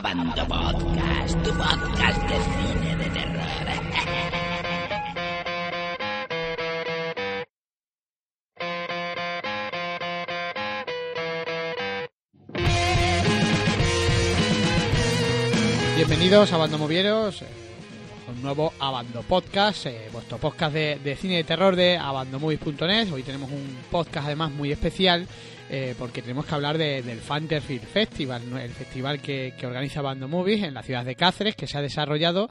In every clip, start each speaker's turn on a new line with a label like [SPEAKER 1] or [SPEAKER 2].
[SPEAKER 1] Abando Podcast, tu podcast de cine de terror.
[SPEAKER 2] Bienvenidos a Abando Movieros, un nuevo Abando Podcast, eh, vuestro podcast de, de cine de terror de abandomovies.net. Hoy tenemos un podcast además muy especial eh, porque tenemos que hablar de- del Fanterfield Festival, el festival que, que organiza Abando Movies en la ciudad de Cáceres, que se ha desarrollado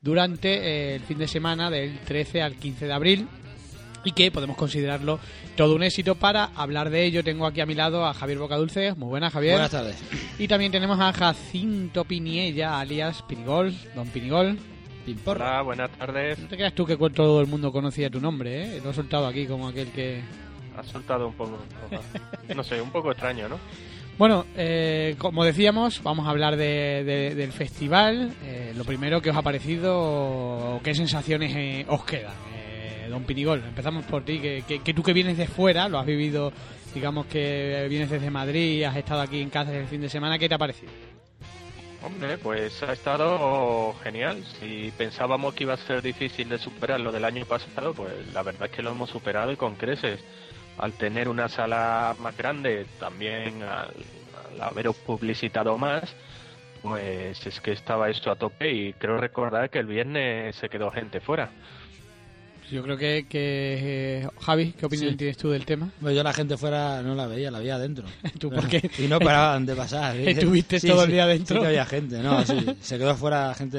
[SPEAKER 2] durante eh, el fin de semana del 13 al 15 de abril y que podemos considerarlo todo un éxito. Para hablar de ello tengo aquí a mi lado a Javier Bocadulce. Muy buenas, Javier.
[SPEAKER 3] Buenas tardes.
[SPEAKER 2] Y también tenemos a Jacinto Piniella, alias Pinigol, Don Pinigol.
[SPEAKER 3] Pimporra.
[SPEAKER 4] Hola, buenas tardes.
[SPEAKER 2] No te creas tú que todo el mundo conocía tu nombre, ¿eh? Lo he soltado aquí como aquel que...
[SPEAKER 4] Ha soltado un poco, no sé, un poco extraño, ¿no?
[SPEAKER 2] Bueno, eh, como decíamos, vamos a hablar de- de- del festival. Eh, lo primero que os ha parecido, qué sensaciones eh, os quedan. Eh, don Pinigol, empezamos por ti, que, que- que tú que vienes de fuera, lo has vivido, digamos que vienes desde Madrid, has estado aquí en Cáceres el fin de semana, ¿qué te ha parecido?
[SPEAKER 4] Hombre, pues ha estado genial. Si pensábamos que iba a ser difícil de superar lo del año pasado, pues la verdad es que lo hemos superado y con creces. Al tener una sala más grande, también al, al publicitado más, pues es que estaba esto a tope y creo recordar que el viernes se quedó gente fuera.
[SPEAKER 2] Yo creo que, que eh, Javi, ¿qué opinión
[SPEAKER 3] Sí.
[SPEAKER 2] tienes tú del tema?
[SPEAKER 3] Bueno, yo la gente fuera no la veía, la veía adentro.
[SPEAKER 2] ¿Tú por qué?
[SPEAKER 3] Y no paraban de pasar.
[SPEAKER 2] ¿Estuviste todo el día dentro?
[SPEAKER 3] Sí que había gente, no, sí. Se quedó fuera gente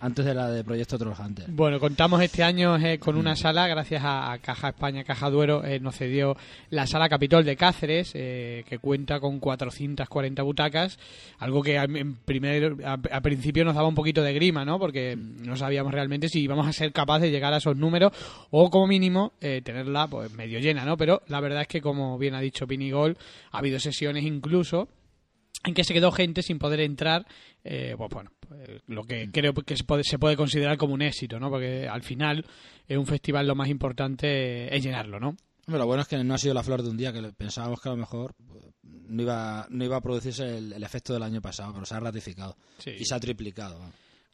[SPEAKER 3] antes de la de Proyecto Troll Hunter.
[SPEAKER 2] Bueno, contamos este año eh, con una sala, gracias a, a Caja España, Caja Duero, eh, nos cedió la sala Capitol de Cáceres, eh, que cuenta con 440 butacas, algo que a, en primer, a, a principio nos daba un poquito de grima, ¿no? Porque no sabíamos realmente si íbamos a ser capaces de llegar a esos números o como mínimo eh, tenerla pues medio llena, ¿no? Pero la verdad es que, como bien ha dicho Pinigol, ha habido sesiones incluso en que se quedó gente sin poder entrar, eh, pues bueno, pues, lo que creo que se puede, se puede considerar como un éxito, ¿no? Porque al final es un festival lo más importante es llenarlo, ¿no?
[SPEAKER 3] Hombre, lo bueno es que no ha sido la flor de un día, que pensábamos que a lo mejor pues, no iba, no iba a producirse el, el efecto del año pasado, pero se ha ratificado.
[SPEAKER 2] Sí.
[SPEAKER 3] Y se ha triplicado.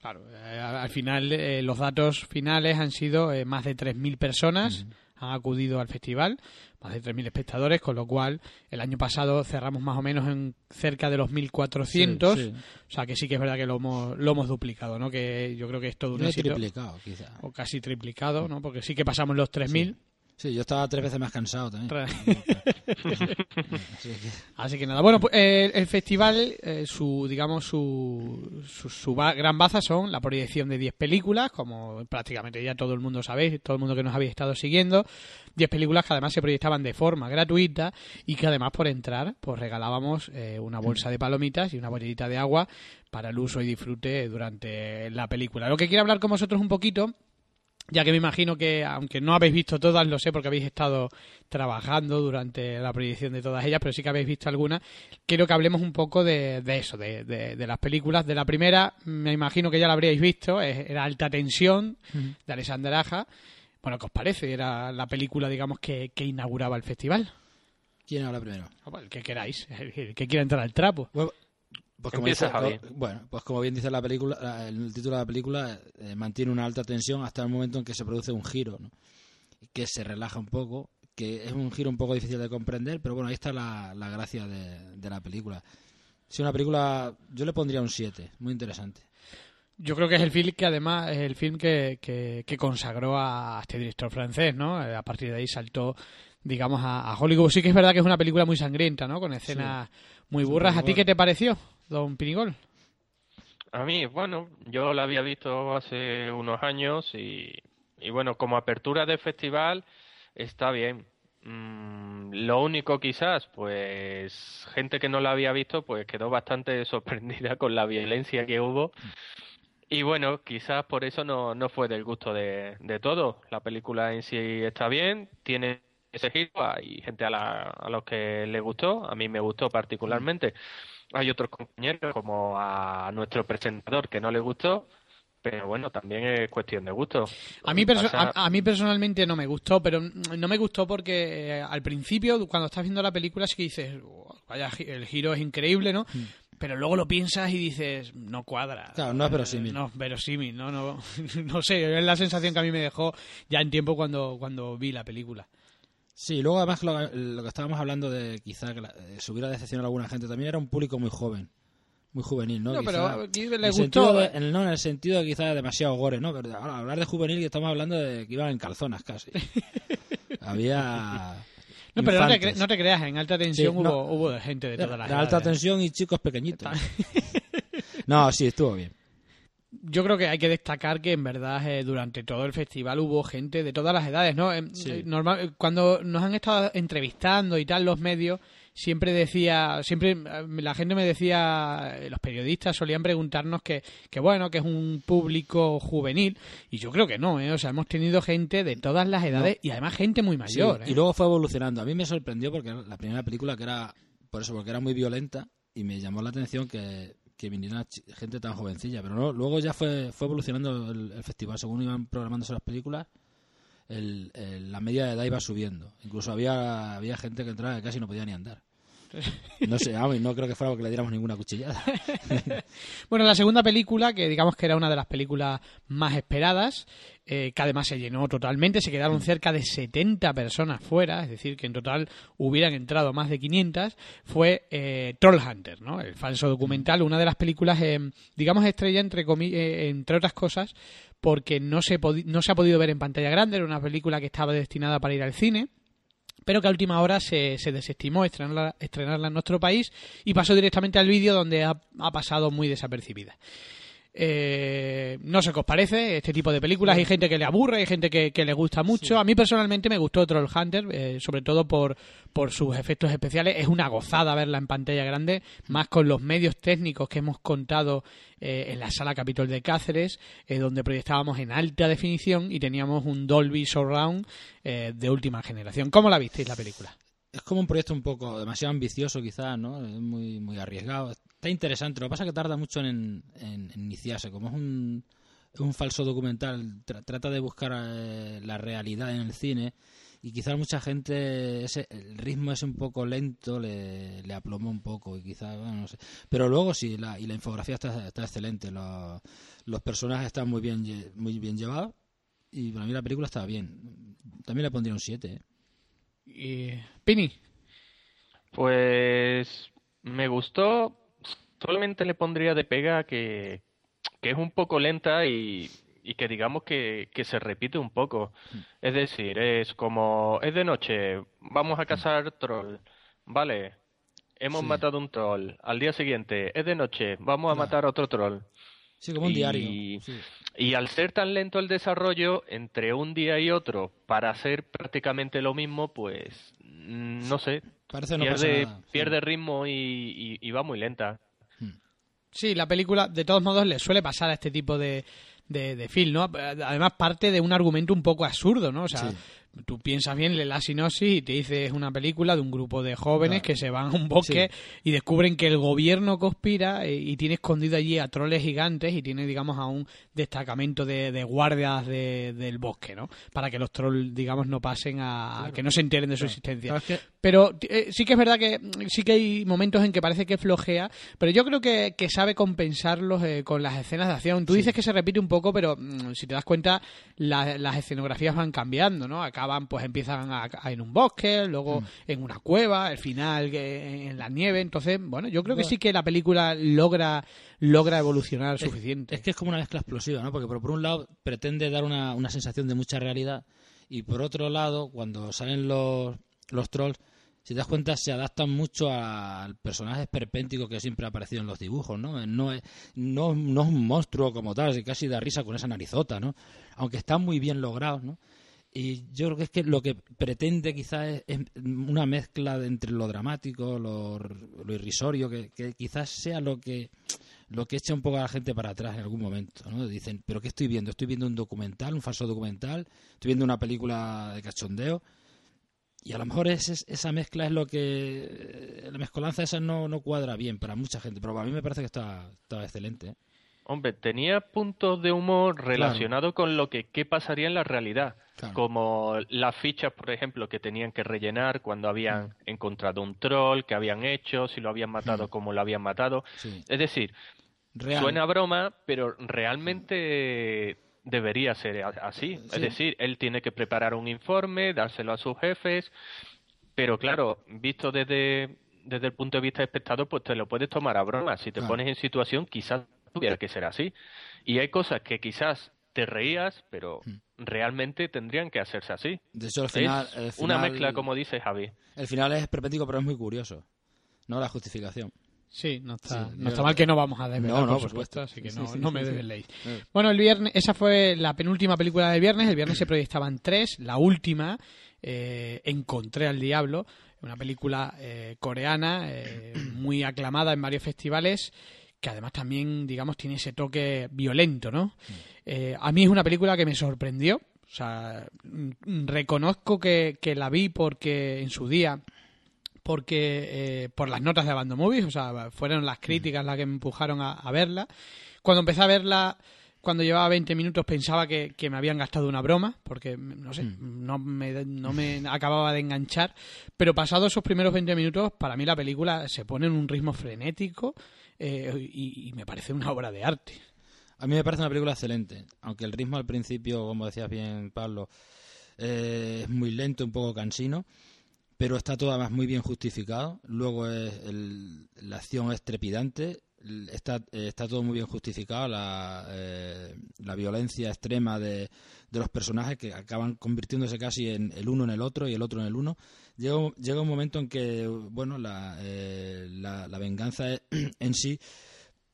[SPEAKER 2] Claro, eh, al final eh, los datos finales han sido eh, más de 3.000 personas han acudido al festival, más de 3.000 espectadores, con lo cual el año pasado cerramos más o menos en cerca de los 1.400,
[SPEAKER 3] Sí, sí.
[SPEAKER 2] o sea que sí que es verdad que lo hemos, lo hemos duplicado, ¿no? Que yo creo que es todo un
[SPEAKER 3] No
[SPEAKER 2] éxito.
[SPEAKER 3] triplicado, quizá.
[SPEAKER 2] o casi triplicado, ¿no? Porque sí que pasamos los 3.000.
[SPEAKER 3] Sí, yo estaba tres veces más cansado también. Así que-
[SPEAKER 2] Así que nada, bueno, pues eh, el festival, eh, su, digamos, su, su, su ba- gran baza son la proyección de 10 películas, como prácticamente ya todo el mundo sabéis, todo el mundo que nos habéis estado siguiendo, 10 películas que además se proyectaban de forma gratuita y que además por entrar, pues regalábamos eh, una bolsa de palomitas y una botellita de agua para el uso y disfrute durante la película. Lo que quiero hablar con vosotros un poquito ya que me imagino que, aunque no habéis visto todas, lo sé porque habéis estado trabajando durante la proyección de todas ellas, pero sí que habéis visto algunas, quiero que hablemos un poco de, de eso, de, de- de las películas. De la primera, me imagino que ya la habríais visto, es- era Alta Tensión, de Alexander Aja. Bueno, ¿qué os parece? Era la película, digamos, que, que inauguraba el festival.
[SPEAKER 3] ¿Quién habla primero?
[SPEAKER 2] O El que queráis, el que- el que quiera entrar al trapo.
[SPEAKER 3] Bueno, pues como
[SPEAKER 4] Empieza,
[SPEAKER 3] dice-
[SPEAKER 4] Javi.
[SPEAKER 3] co- bueno, pues como bien dice la película, la- el título de la película eh, mantiene una alta tensión hasta el momento en que se produce un giro, ¿no? que se relaja un poco, que es un giro un poco difícil de comprender, pero bueno, ahí está la, la gracia de, de la película. Si una película, yo le pondría un 7, muy interesante.
[SPEAKER 2] Yo creo que es el film que además es el film que, que, que consagró a este director francés, ¿no? Eh, A partir de ahí saltó, digamos, a, a Hollywood. Sí que es verdad que es una película muy sangrienta, ¿no? Con escenas muy burras. ¿A ti qué te pareció, don Pinigol?
[SPEAKER 4] A mí, bueno, yo la había visto hace unos años y, y bueno, como apertura de festival está bien. Mm, lo único quizás, pues gente que no la había visto, pues quedó bastante sorprendida con la violencia que hubo. Y bueno, quizás por eso no, no fue del gusto de, de todos. La película en sí está bien, tiene ese giro, hay gente a, la, a los que le gustó, a mí me gustó particularmente. Hay otros compañeros, como a nuestro presentador, que no le gustó, pero bueno, también es cuestión de gusto.
[SPEAKER 2] A mí, perso- a, a mí personalmente no me gustó, pero mm, no me gustó porque eh, al principio, cuando estás viendo la película, sí que dices, "Oh, vaya, el giro es increíble, ¿no? pero luego lo piensas y dices, no cuadra.
[SPEAKER 3] Claro, no es verosímil.
[SPEAKER 2] No, verosímil, no, no, no sé, es la sensación que a mí me dejó ya en tiempo cuando, cuando vi la película.
[SPEAKER 3] Sí, luego además lo, lo que estábamos hablando de quizá que la, eh, se hubiera decepcionado a alguna gente, también era un público muy joven, muy juvenil, ¿no?
[SPEAKER 2] No,
[SPEAKER 3] Quizá-
[SPEAKER 2] pero aquí le gustó.
[SPEAKER 3] de- en, no, en el sentido de quizá demasiado gore, ¿no? Pero ahora, hablar de juvenil que estamos hablando de que iban en calzonas casi. Había...
[SPEAKER 2] No, pero no te, cre- no te creas, en alta tensión
[SPEAKER 3] Sí, no.
[SPEAKER 2] hubo, hubo gente de todas las
[SPEAKER 3] de alta
[SPEAKER 2] edades.
[SPEAKER 3] tensión y chicos pequeñitos. no, sí, estuvo bien.
[SPEAKER 2] Yo creo que hay que destacar que en verdad eh, durante todo el festival hubo gente de todas las edades, ¿no? Em,
[SPEAKER 3] Sí.
[SPEAKER 2] eh, normal, eh, cuando nos han estado entrevistando y tal los medios, siempre decía, siempre eh, la gente me decía, los periodistas solían preguntarnos que, que bueno, que es un público juvenil, y yo creo que no, ¿eh? O sea, hemos tenido gente de todas las edades y además gente muy mayor.
[SPEAKER 3] Y luego fue evolucionando. A mí me sorprendió porque la primera película que era, por eso, porque era muy violenta y me llamó la atención que, que viniera gente tan jovencilla. Pero no, luego ya fue, fue evolucionando el, el festival. Según iban programándose las películas, el- el- la media de edad iba subiendo. Incluso había, había gente que entraba que casi no podía ni andar. No sé, vamos, y no creo que fuera porque le diéramos ninguna cuchillada.
[SPEAKER 2] Bueno, la segunda película, que digamos que era una de las películas más esperadas, eh, que además se llenó totalmente, se quedaron cerca de 70 personas fuera, es decir, que en total hubieran entrado más de 500, fue eh, Trollhunter, ¿no? El falso documental, una de las películas, eh, digamos, estrella entre, eh, entre otras cosas, porque no se, no se ha podido ver en pantalla grande, era una película que estaba destinada para ir al cine pero que a última hora se, se desestimó estrenarla, estrenarla en nuestro país y pasó directamente al vídeo donde ha, ha pasado muy desapercibida. Eh, no sé qué os parece este tipo de películas. Hay gente que le aburre, hay gente que, que le gusta mucho. A mí personalmente me gustó Troll Hunter, eh, sobre todo por, por sus efectos especiales. Es una gozada verla en pantalla grande, más con los medios técnicos que hemos contado eh, en la sala Capitol de Cáceres, eh, donde proyectábamos en alta definición y teníamos un Dolby Surround eh, de última generación. ¿Cómo la visteis la película?
[SPEAKER 3] es como un proyecto un poco demasiado ambicioso quizás, ¿no? Es muy, muy arriesgado. Está interesante, lo que pasa es que tarda mucho en, en- en iniciarse. Como es un, un falso documental, tra- trata de buscar eh, la realidad en el cine y quizás mucha gente, ese, el ritmo es un poco lento, le, le aplomó un poco y quizás, bueno, no sé. Pero luego sí, la, y la infografía está, está excelente, los, los personajes están muy bien, muy bien llevados y para mí la película está bien. También le pondría un 7, ¿eh?
[SPEAKER 2] Y... Pini,
[SPEAKER 4] Pues me gustó. Solamente le pondría de pega que, que es un poco lenta y, y que digamos que, que se repite un poco. Es decir, es como, es de noche, vamos a cazar troll. Vale, hemos
[SPEAKER 3] Sí.
[SPEAKER 4] matado un troll. Al día siguiente, es de noche, vamos a matar otro troll.
[SPEAKER 3] Sí, como un
[SPEAKER 4] Y-
[SPEAKER 3] diario. sí.
[SPEAKER 4] Y al ser tan lento el desarrollo, entre un día y otro, para hacer prácticamente lo mismo, pues mm, no sé,
[SPEAKER 3] Parece no
[SPEAKER 4] pierde,
[SPEAKER 3] nada.
[SPEAKER 4] pierde ritmo y, y- y va muy lenta.
[SPEAKER 2] Sí, la película, de todos modos, le suele pasar a este tipo de, de, de film, ¿no? Además, parte de un argumento un poco absurdo, ¿no? O sea,
[SPEAKER 3] Sí.
[SPEAKER 2] tú piensas bien, lees la sinopsis y te dice es una película de un grupo de jóvenes
[SPEAKER 3] Claro.
[SPEAKER 2] que se van a un bosque y descubren que el gobierno conspira eh, y tiene escondido allí a troles gigantes y tiene, digamos, a un destacamento de, de guardias de- del bosque, ¿no? Para que los trolls, digamos, no pasen a... que no se enteren de su existencia.
[SPEAKER 3] Claro, es que-
[SPEAKER 2] Pero eh, sí que es verdad que mm, sí que hay momentos en que parece que flojea, pero yo creo que, que sabe compensarlos eh, con las escenas de acción. Tú dices que se repite un poco, pero mm, si te das cuenta, la- las escenografías van cambiando, ¿no? Acaban, pues empiezan a- a- en un bosque, luego en una cueva, el final en la nieve. Entonces, bueno, yo creo que sí que la película logra logra evolucionar suficiente.
[SPEAKER 3] Es que es como una mezcla explosiva, ¿no? Porque por, por un lado pretende dar una, una sensación de mucha realidad y por otro lado, cuando salen los, los trolls, si te das cuenta, se adaptan mucho al personaje esperpéntico que siempre ha aparecido en los dibujos, ¿no? No es, no, es un monstruo como tal, casi da risa con esa narizota, ¿no? Aunque están muy bien logrados, ¿no? Y yo creo que es que lo que pretende quizás es, es una mezcla de entre lo dramático, lo, lo irrisorio, que, que quizás sea lo que lo que echa un poco a la gente para atrás en algún momento, ¿no? Dicen, ¿pero qué estoy viendo? ¿Estoy viendo un documental, un falso documental? ¿Estoy viendo una película de cachondeo? Y a lo mejor es, es- esa mezcla es lo que... La mezcolanza esa no, no cuadra bien para mucha gente, pero para mí me parece que está, está excelente. ¿eh?
[SPEAKER 4] Hombre, tenía puntos de humor relacionados con lo que qué pasaría en la realidad.
[SPEAKER 3] Claro.
[SPEAKER 4] Como las fichas, por ejemplo, que tenían que rellenar cuando habían encontrado un troll, que habían hecho, si lo habían matado, cómo lo habían matado.
[SPEAKER 3] Sí.
[SPEAKER 4] Es decir,
[SPEAKER 3] Real.
[SPEAKER 4] suena a broma, pero realmente debería ser así.
[SPEAKER 3] Sí.
[SPEAKER 4] Es decir, él tiene que preparar un informe, dárselo a sus jefes, pero claro, visto desde, desde el punto de vista de espectador, pues te lo puedes tomar a broma. Si te
[SPEAKER 3] Claro.
[SPEAKER 4] pones en situación, quizás tuviera que ser así. Y hay cosas que quizás te reías, pero
[SPEAKER 3] Mm.
[SPEAKER 4] realmente tendrían que hacerse así.
[SPEAKER 3] De hecho, el final,
[SPEAKER 4] es
[SPEAKER 3] el
[SPEAKER 4] una
[SPEAKER 3] final-
[SPEAKER 4] mezcla, como dice Javi.
[SPEAKER 3] El final es perpético, pero es muy curioso. No la justificación.
[SPEAKER 2] Sí, no está,
[SPEAKER 3] Sí,
[SPEAKER 2] no está mal que no vamos a desvelar,
[SPEAKER 3] No, no,
[SPEAKER 2] por
[SPEAKER 3] por
[SPEAKER 2] supuesto,
[SPEAKER 3] supuesto.
[SPEAKER 2] así que
[SPEAKER 3] Sí,
[SPEAKER 2] no,
[SPEAKER 3] sí,
[SPEAKER 2] no
[SPEAKER 3] sí,
[SPEAKER 2] me desveléis.
[SPEAKER 3] Eh.
[SPEAKER 2] Bueno, el viernes, esa fue la penúltima película del viernes. El viernes se proyectaban tres. La última, eh, Encontré al Diablo, una película eh, coreana eh, muy aclamada en varios festivales, que además también, digamos, tiene ese toque violento, ¿no? Eh, a mí es una película que me sorprendió. O sea, mm, reconozco que, que la vi porque en su día porque eh, por las notas de Abandon Movies, o sea, fueron las críticas las que me empujaron a, a verla. Cuando empecé a verla, cuando llevaba 20 minutos pensaba que, que me habían gastado una broma, porque, no sé, no, me, no me acababa de enganchar, pero pasados esos primeros 20 minutos, para mí la película se pone en un ritmo frenético eh, y, y me parece una obra de arte.
[SPEAKER 3] A mí me parece una película excelente, aunque el ritmo al principio, como decías bien Pablo, eh, es muy lento, un poco cansino, pero está todo además muy bien justificado. Luego es el- la acción es trepidante, está, eh, está todo muy bien justificado, la, eh, la violencia extrema de, de los personajes que acaban convirtiéndose casi en el uno en el otro y el otro en el uno. Llega, un- llega un momento en que, bueno, la, eh, la, la venganza es- en sí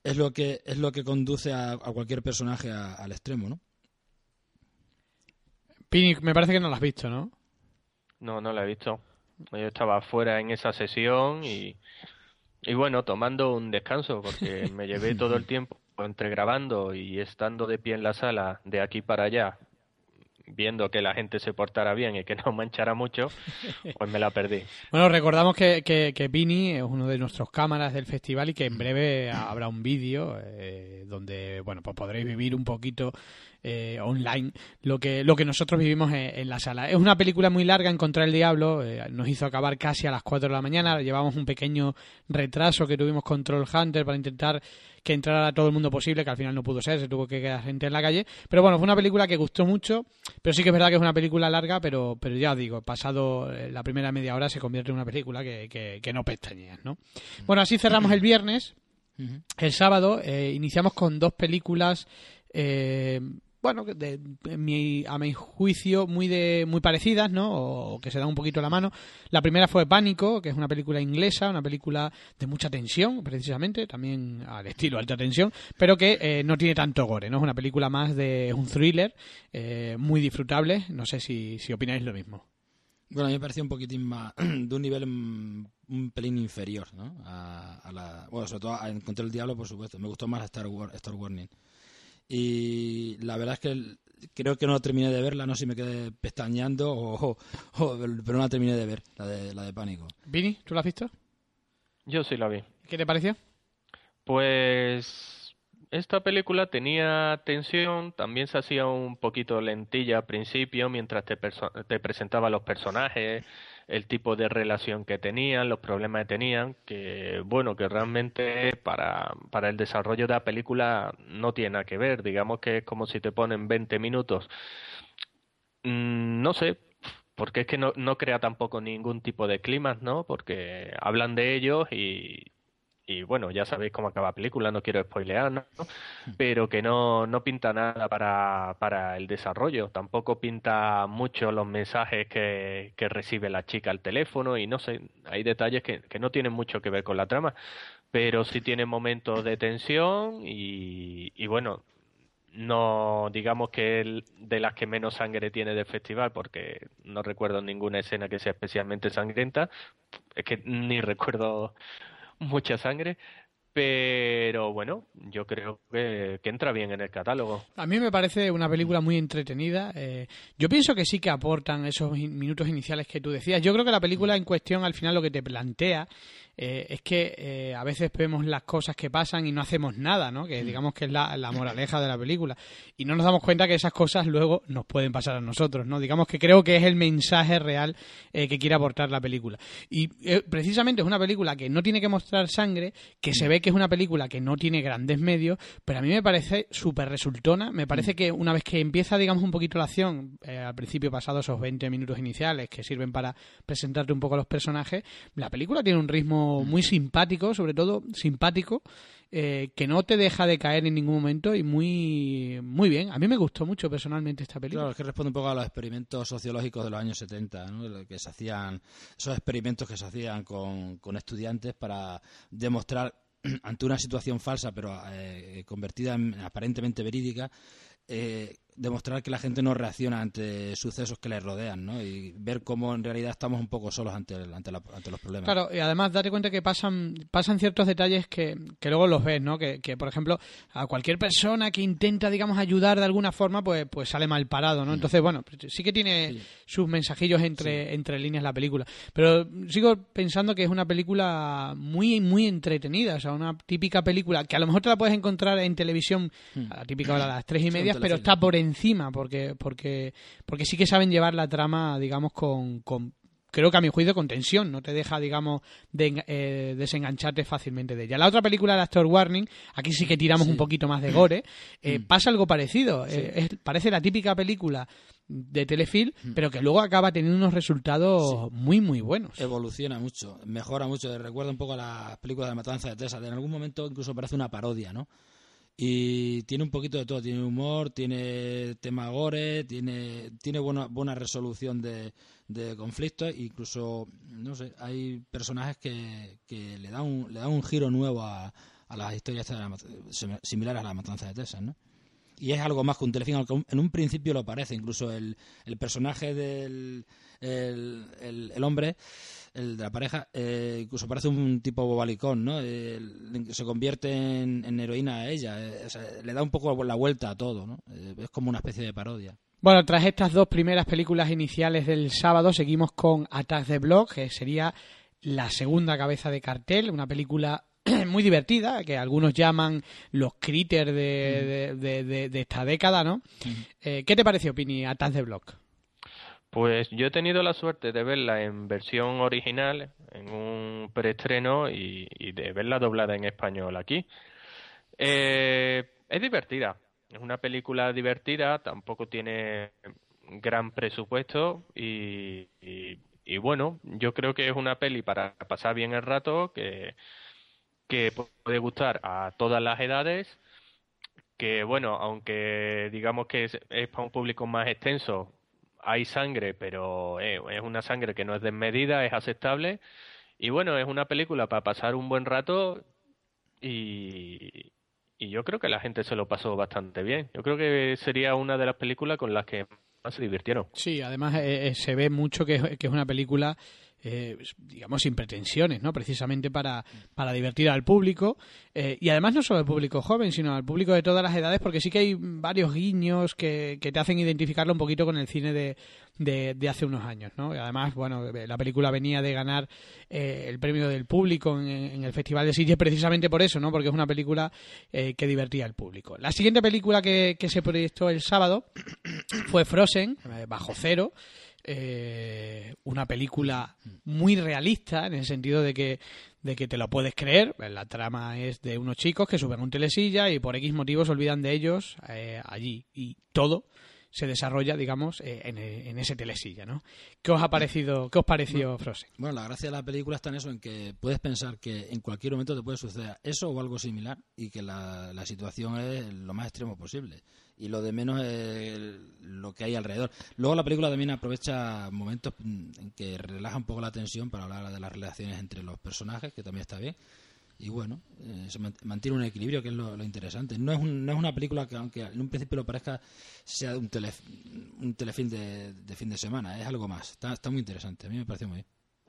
[SPEAKER 3] es lo que es lo que conduce a, a cualquier personaje a- al extremo, ¿no?
[SPEAKER 2] Pini, me parece que no la has visto, ¿no?
[SPEAKER 4] No, no la he visto. Yo estaba fuera en esa sesión y, y bueno, tomando un descanso porque me llevé todo el tiempo entre grabando y estando de pie en la sala de aquí para allá, viendo que la gente se portara bien y que no manchara mucho, pues me la perdí.
[SPEAKER 2] Bueno, recordamos que, que, que Pini es uno de nuestros cámaras del festival y que en breve habrá un vídeo eh, donde, bueno, pues podréis vivir un poquito eh, online lo que, lo que nosotros vivimos en, en la sala. Es una película muy larga, Encontrar el Diablo, eh, nos hizo acabar casi a las 4 de la mañana, llevamos un pequeño retraso que tuvimos con Troll Hunter para intentar que entrara todo el mundo posible, que al final no pudo ser, se tuvo que quedar gente en la calle. Pero bueno, fue una película que gustó mucho, pero sí que es verdad que es una película larga, pero, pero ya os digo, pasado eh, la primera media hora se convierte en una película que, que, que no pestañeas, ¿no? Bueno, así cerramos el viernes. El sábado eh, iniciamos con dos películas, eh, bueno, de, mi- a mi juicio muy de muy parecidas, ¿no? O, que se dan un poquito la mano. La primera fue Pánico, que es una película inglesa, una película de mucha tensión, precisamente, también al estilo alta tensión, pero que eh, no tiene tanto gore, ¿no? Es una película más de un thriller, eh, muy disfrutable. No sé si, si opináis lo mismo.
[SPEAKER 3] Bueno, a mí me pareció un poquitín más de un nivel mm, un pelín inferior, ¿no? A, a la, bueno, sobre todo a Encontré el Diablo, por supuesto. Me gustó más Star, War- Star Warning. Y la verdad es que el- creo que no terminé de verla, no sé si me quedé pestañeando o, o- o- pero no la terminé de ver, la de, la de Pánico.
[SPEAKER 2] Vini, ¿tú la has visto?
[SPEAKER 4] Yo sí la vi.
[SPEAKER 2] ¿Qué te pareció?
[SPEAKER 4] Pues esta película tenía tensión, también se hacía un poquito lentilla al principio mientras te, te presentaba los personajes, el tipo de relación que tenían, los problemas que tenían, que bueno, que realmente para, para el desarrollo de la película no tiene nada que ver, digamos que es como si te ponen 20 minutos. Mm, no sé, porque es que no, no crea tampoco ningún tipo de clima, ¿no? Porque hablan de ellos y, y bueno, ya sabéis cómo acaba la película, no quiero spoilear, ¿no? Pero que no, no pinta nada para, para el desarrollo, tampoco pinta mucho los mensajes que, que recibe la chica al teléfono y no sé, hay detalles que, que no tienen mucho que ver con la trama, pero sí tiene momentos de tensión y, y bueno, no digamos que el, de las que menos sangre tiene del festival porque no recuerdo ninguna escena que sea especialmente sangrienta es que ni recuerdo mucha sangre pero bueno yo creo que, entra bien en el catálogo
[SPEAKER 2] A mí me parece una película muy entretenida. eh, yo pienso que sí que aportan esos in- minutos iniciales que tú decías. Yo creo que la película en cuestión al final lo que te plantea eh, es que eh, a veces vemos las cosas que pasan y no hacemos nada, ¿no? Que digamos que es la, la, moraleja de la película. Y no nos damos cuenta que esas cosas luego nos pueden pasar a nosotros, ¿no? Digamos que creo que es el mensaje real eh, que quiere aportar la película. Y precisamente es una película que no tiene que mostrar sangre, que se ve que es una película que no tiene grandes medios, pero a mí me parece súper resultona. Me parece que una vez que empieza, digamos, un poquito la acción, al principio pasado esos 20 minutos iniciales que sirven para presentarte un poco a los personajes, la película tiene un ritmo muy simpático, sobre todo simpático, eh, que no te deja de caer en ningún momento y muy, muy bien. A mí me gustó mucho personalmente esta película.
[SPEAKER 3] Claro, es que responde un poco a los experimentos sociológicos de los años 70, ¿no? que se hacían, esos experimentos que se hacían con, con estudiantes para demostrar ante una situación falsa pero eh, convertida en aparentemente verídica eh, demostrar que la gente no reacciona ante sucesos que les rodean, ¿no? Y ver cómo en realidad estamos un poco solos ante, ante, los problemas.
[SPEAKER 2] Claro, y además date cuenta que pasan, pasan ciertos detalles que, que luego los ves, ¿no? Que, que, por ejemplo, a cualquier persona que intenta, digamos, ayudar de alguna forma, pues, pues sale mal parado, ¿no? Mm. Entonces, bueno, sí que tiene sus mensajillos entre, entre líneas la película. Pero sigo pensando que es una película muy, muy entretenida, o sea, una típica película que a lo mejor te la puedes encontrar en televisión, mm. a la típica hora de las tres y media, pero está por encima, porque, porque, porque sí que saben llevar la trama, digamos, con, con creo que a mi juicio con tensión, no te deja, digamos, de, eh, desengancharte fácilmente de ella. La otra película, el Actor Warning, aquí sí que tiramos un poquito más de gore, eh, mm. pasa algo parecido, eh, parece la típica película de telefilm, mm. pero que luego acaba teniendo unos resultados muy, muy buenos.
[SPEAKER 3] Evoluciona mucho, mejora mucho, recuerda un poco a las películas de Matanza de Tessa, en algún momento incluso parece una parodia, ¿no? Y tiene un poquito de todo, tiene humor, tiene tema gore, tiene, tiene buena, buena resolución de, de conflictos, incluso, no sé, hay personajes que, que le dan un, le dan un giro nuevo a, a las historias similares a la matanza de Texas, ¿no? Y es algo más que un telefilm, en un principio lo parece, incluso el, el personaje del el, el hombre el de la pareja, eh, incluso parece un tipo bobalicón, ¿no? se convierte en, heroína a ella, eh, le da un poco la vuelta a todo, ¿no? Eh, es como una especie de parodia.
[SPEAKER 2] Bueno, tras estas dos primeras películas iniciales del sábado, seguimos con Attack the Block, que sería la segunda cabeza de cartel, una película muy divertida, que algunos llaman los critters de, de, de, esta década, ¿no? ¿Qué te pareció, Pini, Attack the Block?
[SPEAKER 4] Pues yo he tenido la suerte de verla en versión original, en un preestreno, y, de verla doblada en español aquí. Eh, es divertida, es una película divertida, tampoco tiene gran presupuesto y, bueno, yo creo que es una peli para pasar bien el rato, que, que puede gustar a todas las edades, que bueno, aunque digamos que es para un público más extenso, hay sangre, pero eh, es una sangre que no es desmedida, es aceptable. Y bueno, es una película para pasar un buen rato y, y yo creo que la gente se lo pasó bastante bien. Yo creo que sería una de las películas con las que más se divirtieron.
[SPEAKER 2] Sí, además eh, eh, se ve mucho que, que es una película eh, digamos, sin pretensiones, ¿no? Precisamente para, para divertir al público. Eh, y además no solo al público joven, sino al público de todas las edades, porque sí que hay varios guiños que, que te hacen identificarlo un poquito con el cine de, de, hace unos años, ¿no? Y además, bueno, la película venía de ganar eh, el premio del público en, el Festival de Sitges precisamente por eso, ¿no? Porque es una película que divertía al público. La siguiente película que, que se proyectó el sábado fue Frozen, Bajo Cero, eh, una película muy realista en el sentido de que de que te lo puedes creer. La trama es de unos chicos que suben un telesilla y por X motivos olvidan de ellos eh, allí y todo se desarrolla, digamos, eh, en, ese telesilla, ¿no? ¿Qué os ha parecido, qué os pareció Frozen?
[SPEAKER 3] Bueno, la gracia de la película está en eso, en que puedes pensar que en cualquier momento te puede suceder eso o algo similar y que la, la situación es lo más extremo posible y lo de menos es lo que hay alrededor. Luego la película también aprovecha momentos en que relaja un poco la tensión para hablar de las relaciones entre los personajes, que también está bien. Y bueno, eh, se mantiene un equilibrio, que es lo, interesante. No es, no es una película que, aunque en un principio lo parezca, sea un, un telefilm de, fin de semana. Es algo más. Está, está muy interesante. A mí me parece muy bien.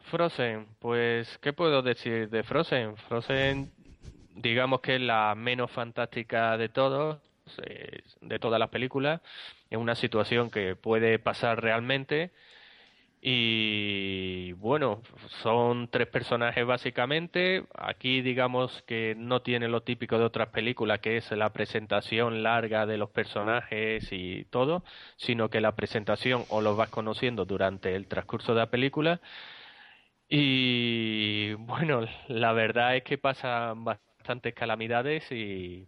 [SPEAKER 4] Frozen, pues, ¿qué puedo decir de Frozen? Frozen, digamos que es la menos fantástica de todos de todas las películas, es una situación que puede pasar realmente Y bueno, son tres personajes básicamente. Aquí digamos que no tiene lo típico de otras películas, que es la presentación larga de los personajes y todo, sino que la presentación o los vas conociendo durante el transcurso de la película. Y bueno, la verdad es que pasan bastantes calamidades y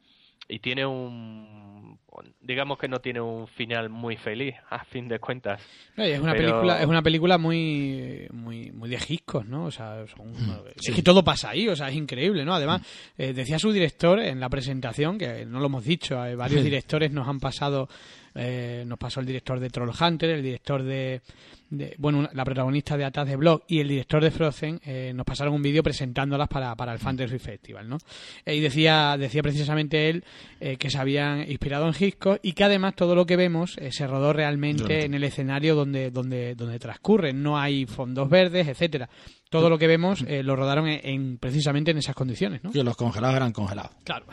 [SPEAKER 4] y tiene un digamos que no tiene un final muy feliz a fin de cuentas.
[SPEAKER 2] Es una película es una película muy muy muy de giscos no o sea
[SPEAKER 3] Mm,
[SPEAKER 2] es que todo pasa ahí o sea es increíble no además eh, decía su director en la presentación que no lo hemos dicho eh, varios directores nos han pasado eh, nos pasó el director de Trollhunter el director de, de- bueno una- la protagonista de Atas de Blog y el director de Frozen eh, nos pasaron un vídeo presentándolas para, para el Fantasy Festival no Eh, y decía decía precisamente él eh, que se habían inspirado en Hitchcock y que además todo lo que vemos eh, se rodó realmente en el escenario donde donde donde transcurre. No hay fondos verdes etcétera. Todo lo que vemos eh, lo rodaron en, en- precisamente en esas condiciones no
[SPEAKER 3] Que los congelados eran congelados.
[SPEAKER 2] Claro.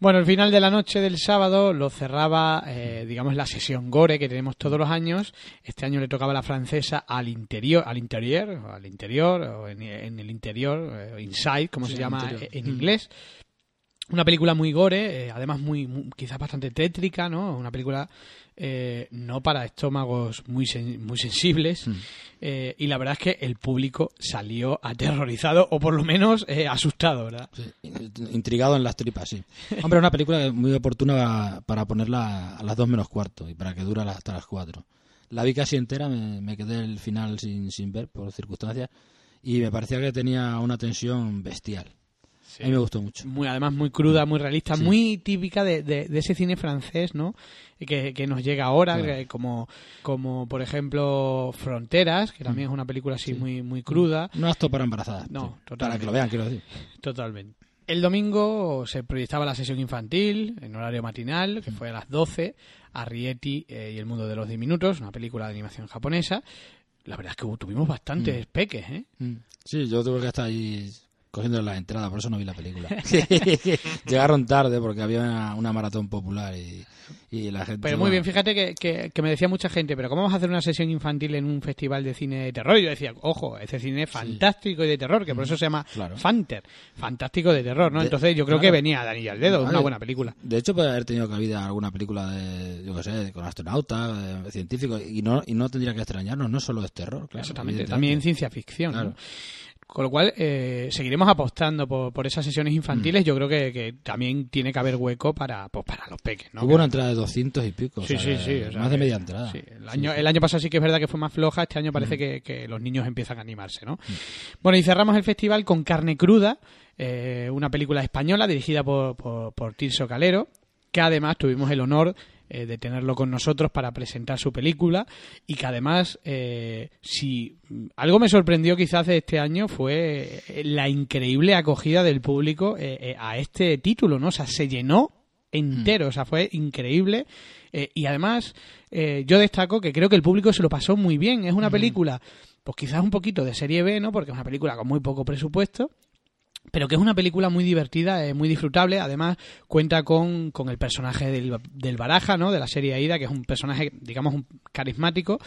[SPEAKER 2] Bueno, el final de la noche del sábado lo cerraba, eh, digamos, la sesión Gore que tenemos todos los años. Este año le tocaba a la francesa al interior, al interior, o al interior, o en, en el interior, eh, inside, como
[SPEAKER 3] Sí,
[SPEAKER 2] se llama
[SPEAKER 3] interior.
[SPEAKER 2] en
[SPEAKER 3] Mm.
[SPEAKER 2] Una película muy gore, eh, además muy, muy- quizás bastante tétrica, ¿no? Una película eh, no para estómagos muy sen- muy sensibles.
[SPEAKER 3] Mm.
[SPEAKER 2] Eh, y la verdad es que el público salió aterrorizado o por lo menos eh, asustado, ¿verdad?
[SPEAKER 3] Sí, intrigado en las tripas, sí. Hombre, una película muy oportuna para ponerla a las dos menos cuarto y para que dura hasta las cuatro. La vi casi entera, me, me quedé el final sin, sin ver por circunstancias y me parecía que tenía una tensión bestial. A mí me gustó mucho.
[SPEAKER 2] muy además muy cruda, muy realista,
[SPEAKER 3] Sí.
[SPEAKER 2] muy típica de, de- de ese cine francés, ¿no? Que, que nos llega ahora,
[SPEAKER 3] Claro.
[SPEAKER 2] que como, como por ejemplo Fronteras, que también es una película así muy, muy cruda.
[SPEAKER 3] No apto para embarazadas.
[SPEAKER 2] No,
[SPEAKER 3] sí. Para
[SPEAKER 2] totalmente.
[SPEAKER 3] que lo vean, quiero decir.
[SPEAKER 2] Totalmente. El domingo se proyectaba la sesión infantil en horario matinal, que fue a las 12, Arrietty eh, y el mundo de los diminutos, una película de animación japonesa. La verdad es que tuvimos bastantes peques, ¿eh?
[SPEAKER 3] Mm. Sí, yo tuve que estar ahí cogiendo la entrada, por eso no vi la película. Llegaron tarde porque había una, una maratón popular y, y la gente...
[SPEAKER 2] Pero muy bien, fíjate que, que, que me decía mucha gente, pero ¿cómo vamos a hacer una sesión infantil en un festival de cine de terror? Y yo decía, ojo, ese cine es fantástico y de terror, que por eso se llama
[SPEAKER 3] Claro.
[SPEAKER 2] Fanter, fantástico de terror, ¿no?
[SPEAKER 3] De-
[SPEAKER 2] Entonces yo creo
[SPEAKER 3] claro.
[SPEAKER 2] que venía de anillo al dedo, una buena película.
[SPEAKER 3] De hecho, puede haber tenido cabida alguna película de, yo qué sé, con astronautas, de científicos, y no, y no tendría que extrañarnos, no solo es terror, claro.
[SPEAKER 2] Exactamente, también ciencia ficción. ¿no? Con lo cual, eh, seguiremos apostando por, por esas sesiones
[SPEAKER 3] Mm.
[SPEAKER 2] infantiles. Yo creo que, que también tiene que haber hueco para, pues, para los peques, ¿no?
[SPEAKER 3] Hubo una entrada de 200 y pico,
[SPEAKER 2] Sí,
[SPEAKER 3] o sea,
[SPEAKER 2] sí, sí. o sea
[SPEAKER 3] más de media entrada.
[SPEAKER 2] sí, el, año, el año pasado sí que es verdad que fue más floja, este año parece que, que los niños empiezan a animarse, ¿no? Bueno, y cerramos el festival con Carne Cruda, eh, una película española dirigida por, por, por Tirso Calero, que además tuvimos el honor eh, de tenerlo con nosotros para presentar su película y que además, eh, si mm, algo me sorprendió quizás de este año fue eh, la increíble acogida del público eh, eh, a este título, ¿no? O sea, se llenó entero, o sea, fue increíble. Y además, eh, yo destaco que creo que el público se lo pasó muy bien. Es una película, pues quizás un poquito de serie B, ¿no? Porque es una película con muy poco presupuesto. Pero que es una película muy divertida, eh, muy disfrutable. Además, cuenta con, con el personaje del, del Baraja, ¿no? De la serie Aida, que es un personaje, digamos, un carismático.